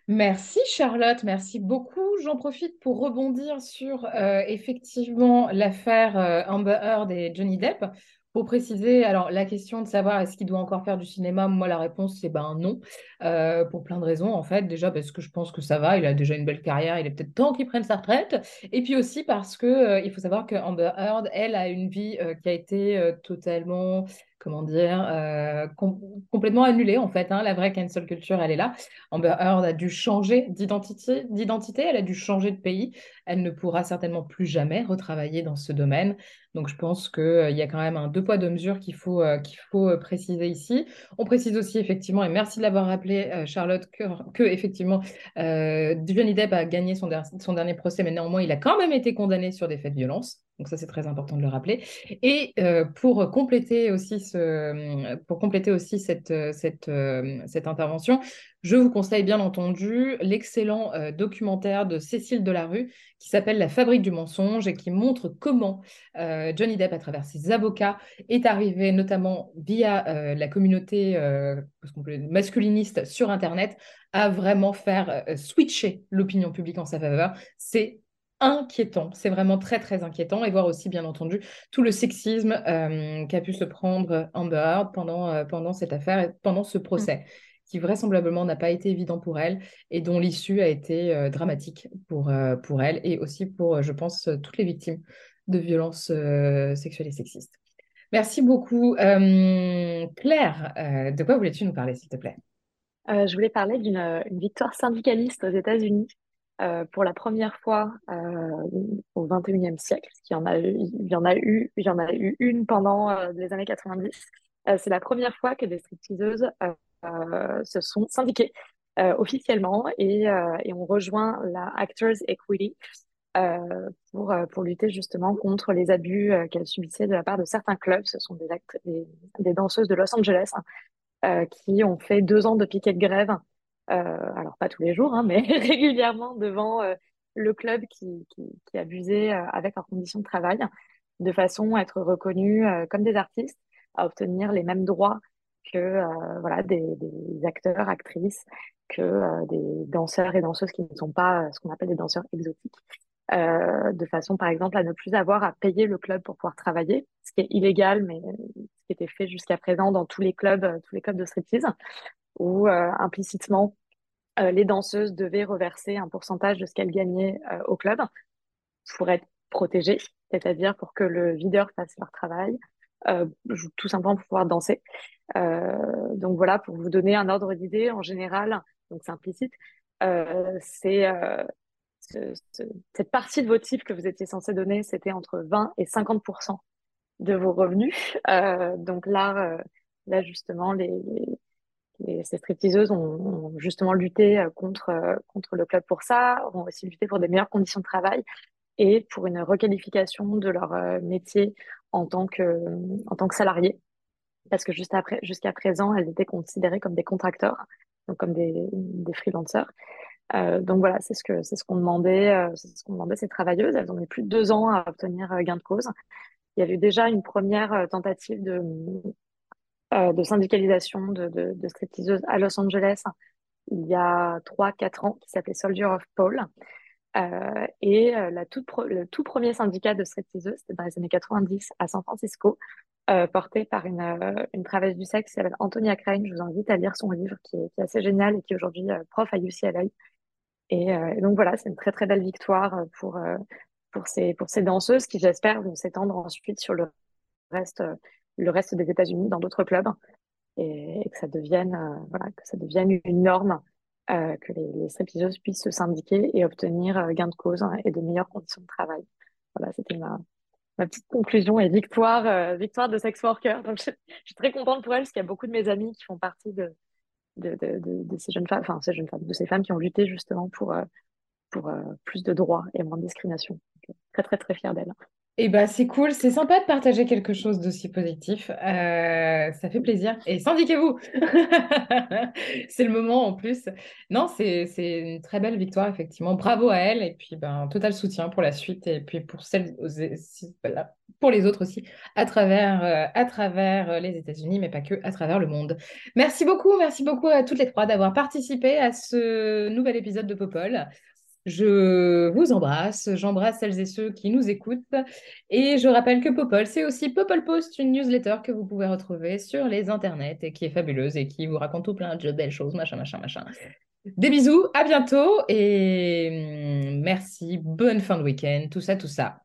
Merci Charlotte, merci beaucoup. J'en profite pour rebondir sur euh, effectivement l'affaire euh, Amber Heard et Johnny Depp. Pour préciser, alors la question de savoir est-ce qu'il doit encore faire du cinéma, moi la réponse c'est ben non, euh, pour plein de raisons en fait. Déjà parce que je pense que ça va, il a déjà une belle carrière, il est peut-être temps qu'il prenne sa retraite. Et puis aussi parce que euh, il faut savoir que Amber Heard, elle a une vie euh, qui a été totalement comment dire, complètement annulée en fait. Hein. La vraie cancel culture, elle est là. Amber Heard a dû changer d'identité, elle a dû changer de pays. Elle ne pourra certainement plus jamais retravailler dans ce domaine. Donc je pense qu'il euh, y a quand même un deux poids deux mesures qu'il faut, euh, faut préciser ici. On précise aussi effectivement, et merci de l'avoir rappelé Charlotte, que, effectivement Johnny Depp a gagné son, dernier procès, mais néanmoins il a quand même été condamné sur des faits de violence. Donc ça, c'est très important de le rappeler. Et euh, pour compléter aussi, ce, pour compléter aussi euh, cette intervention, je vous conseille bien entendu l'excellent euh, documentaire de Cécile Delarue qui s'appelle La fabrique du mensonge et qui montre comment Johnny Depp, à travers ses avocats, est arrivé notamment via la communauté masculiniste sur Internet à vraiment faire switcher l'opinion publique en sa faveur. C'est inquiétant. C'est vraiment très, très inquiétant. Et voir aussi, bien entendu, tout le sexisme euh, qu'a pu se prendre Amber Heard pendant, euh, pendant cette affaire et pendant ce procès. Mm. Qui vraisemblablement n'a pas été évident pour elle et dont l'issue a été euh, dramatique pour, pour elle et aussi pour, je pense, toutes les victimes de violences sexuelles et sexistes. Merci beaucoup. Claire, de quoi voulais-tu nous parler, s'il te plaît? Je voulais parler d'une victoire syndicaliste aux États-Unis euh, pour la première fois euh, au XXIe siècle, il y en a eu, il y en a eu, il y en a eu une pendant euh, les années 90. c'est la première fois que des stripteaseuses se sont syndiquées officiellement et, et, ont rejoint la Actors Equity pour, pour lutter justement contre les abus qu'elles subissaient de la part de certains clubs. Ce sont des, des, des danseuses de Los Angeles qui ont fait deux ans de piquet de grève euh, alors pas tous les jours, hein, mais régulièrement devant euh, le club qui, qui, abusait euh, avec leurs conditions de travail, de façon à être reconnus comme des artistes, à obtenir les mêmes droits que voilà, des, acteurs, actrices, que des danseurs et danseuses qui ne sont pas ce qu'on appelle des danseurs exotiques. de façon, par exemple, à ne plus avoir à payer le club pour pouvoir travailler, ce qui est illégal, mais ce qui était fait jusqu'à présent dans tous les clubs, tous les clubs de striptease, où implicitement euh, les danseuses devaient reverser un pourcentage de ce qu'elles gagnaient euh, au club pour être protégées, c'est-à-dire pour que le videur fasse leur travail, euh, tout simplement pour pouvoir danser. donc voilà, pour vous donner un ordre d'idée, en général, donc c'est implicite, c'est cette partie de vos types que vous étiez censé donner, c'était entre 20 et 50 de vos revenus. donc là, là justement, les, ces stripteaseuses ont, justement lutté euh, contre, euh, contre le club pour ça, ont aussi lutté pour des meilleures conditions de travail et pour une requalification de leur euh, métier en tant que, en tant que. Parce que juste jusqu'à présent, elles étaient considérées comme des contracteurs, donc comme des, des freelancers. Euh, donc voilà, c'est ce que c'est ce qu'on demandait, euh, c'est ce qu'on demandait ces travailleuses. Elles ont mis plus de deux ans à obtenir gain de cause. Il y avait déjà une première tentative de euh, de syndicalisation de, de, de stripteaseuses à Los Angeles il y a 3-4 ans qui s'appelait Soldier of Paul. Euh, et euh, la toute le tout premier syndicat de stripteaseuses, c'était dans les années 90 à San Francisco, euh, porté par une, euh, une travailleuse du sexe qui s'appelle Antonia Crane. Je vous invite à lire son livre qui est, assez génial et qui est aujourd'hui prof à UCLA. Et, et, donc voilà, c'est une très très belle victoire pour, pour, ces, pour ces danseuses qui j'espère vont s'étendre ensuite sur le reste le reste des États-Unis dans d'autres clubs et, que ça devienne euh, voilà que ça devienne une norme euh, que les, les puissent se syndiquer et obtenir euh, gain de cause hein, et de meilleures conditions de travail. Voilà, c'était ma, petite conclusion et victoire, victoire de sex worker. Donc, je, suis très contente pour elle parce qu'il y a beaucoup de mes amis qui font partie de, ces jeunes femmes, enfin, ces jeunes femmes, de ces femmes qui ont lutté justement pour, pour plus de droits et moins de discrimination. très, très, très fière d'elle. Eh ben, c'est cool, c'est sympa de partager quelque chose d'aussi positif. Euh, ça fait plaisir. Et syndiquez-vous C'est le moment en plus. Non, c'est une très belle victoire, effectivement. Bravo à elle. Et puis, ben, total soutien pour la suite et puis pour, celles, pour les autres aussi, à travers, euh, à travers euh, les États-Unis, mais pas que, à travers le monde. Merci beaucoup, merci beaucoup à toutes les trois d'avoir participé à ce nouvel épisode de Popol. Je vous embrasse, j'embrasse celles et ceux qui nous écoutent. Et je rappelle que Popol, c'est aussi Popol Post, une newsletter que vous pouvez retrouver sur les internets et qui est fabuleuse et qui vous raconte tout plein de belles choses, machin, machin, machin. Des bisous, à bientôt et hum, merci, bonne fin de week-end, tout ça, tout ça.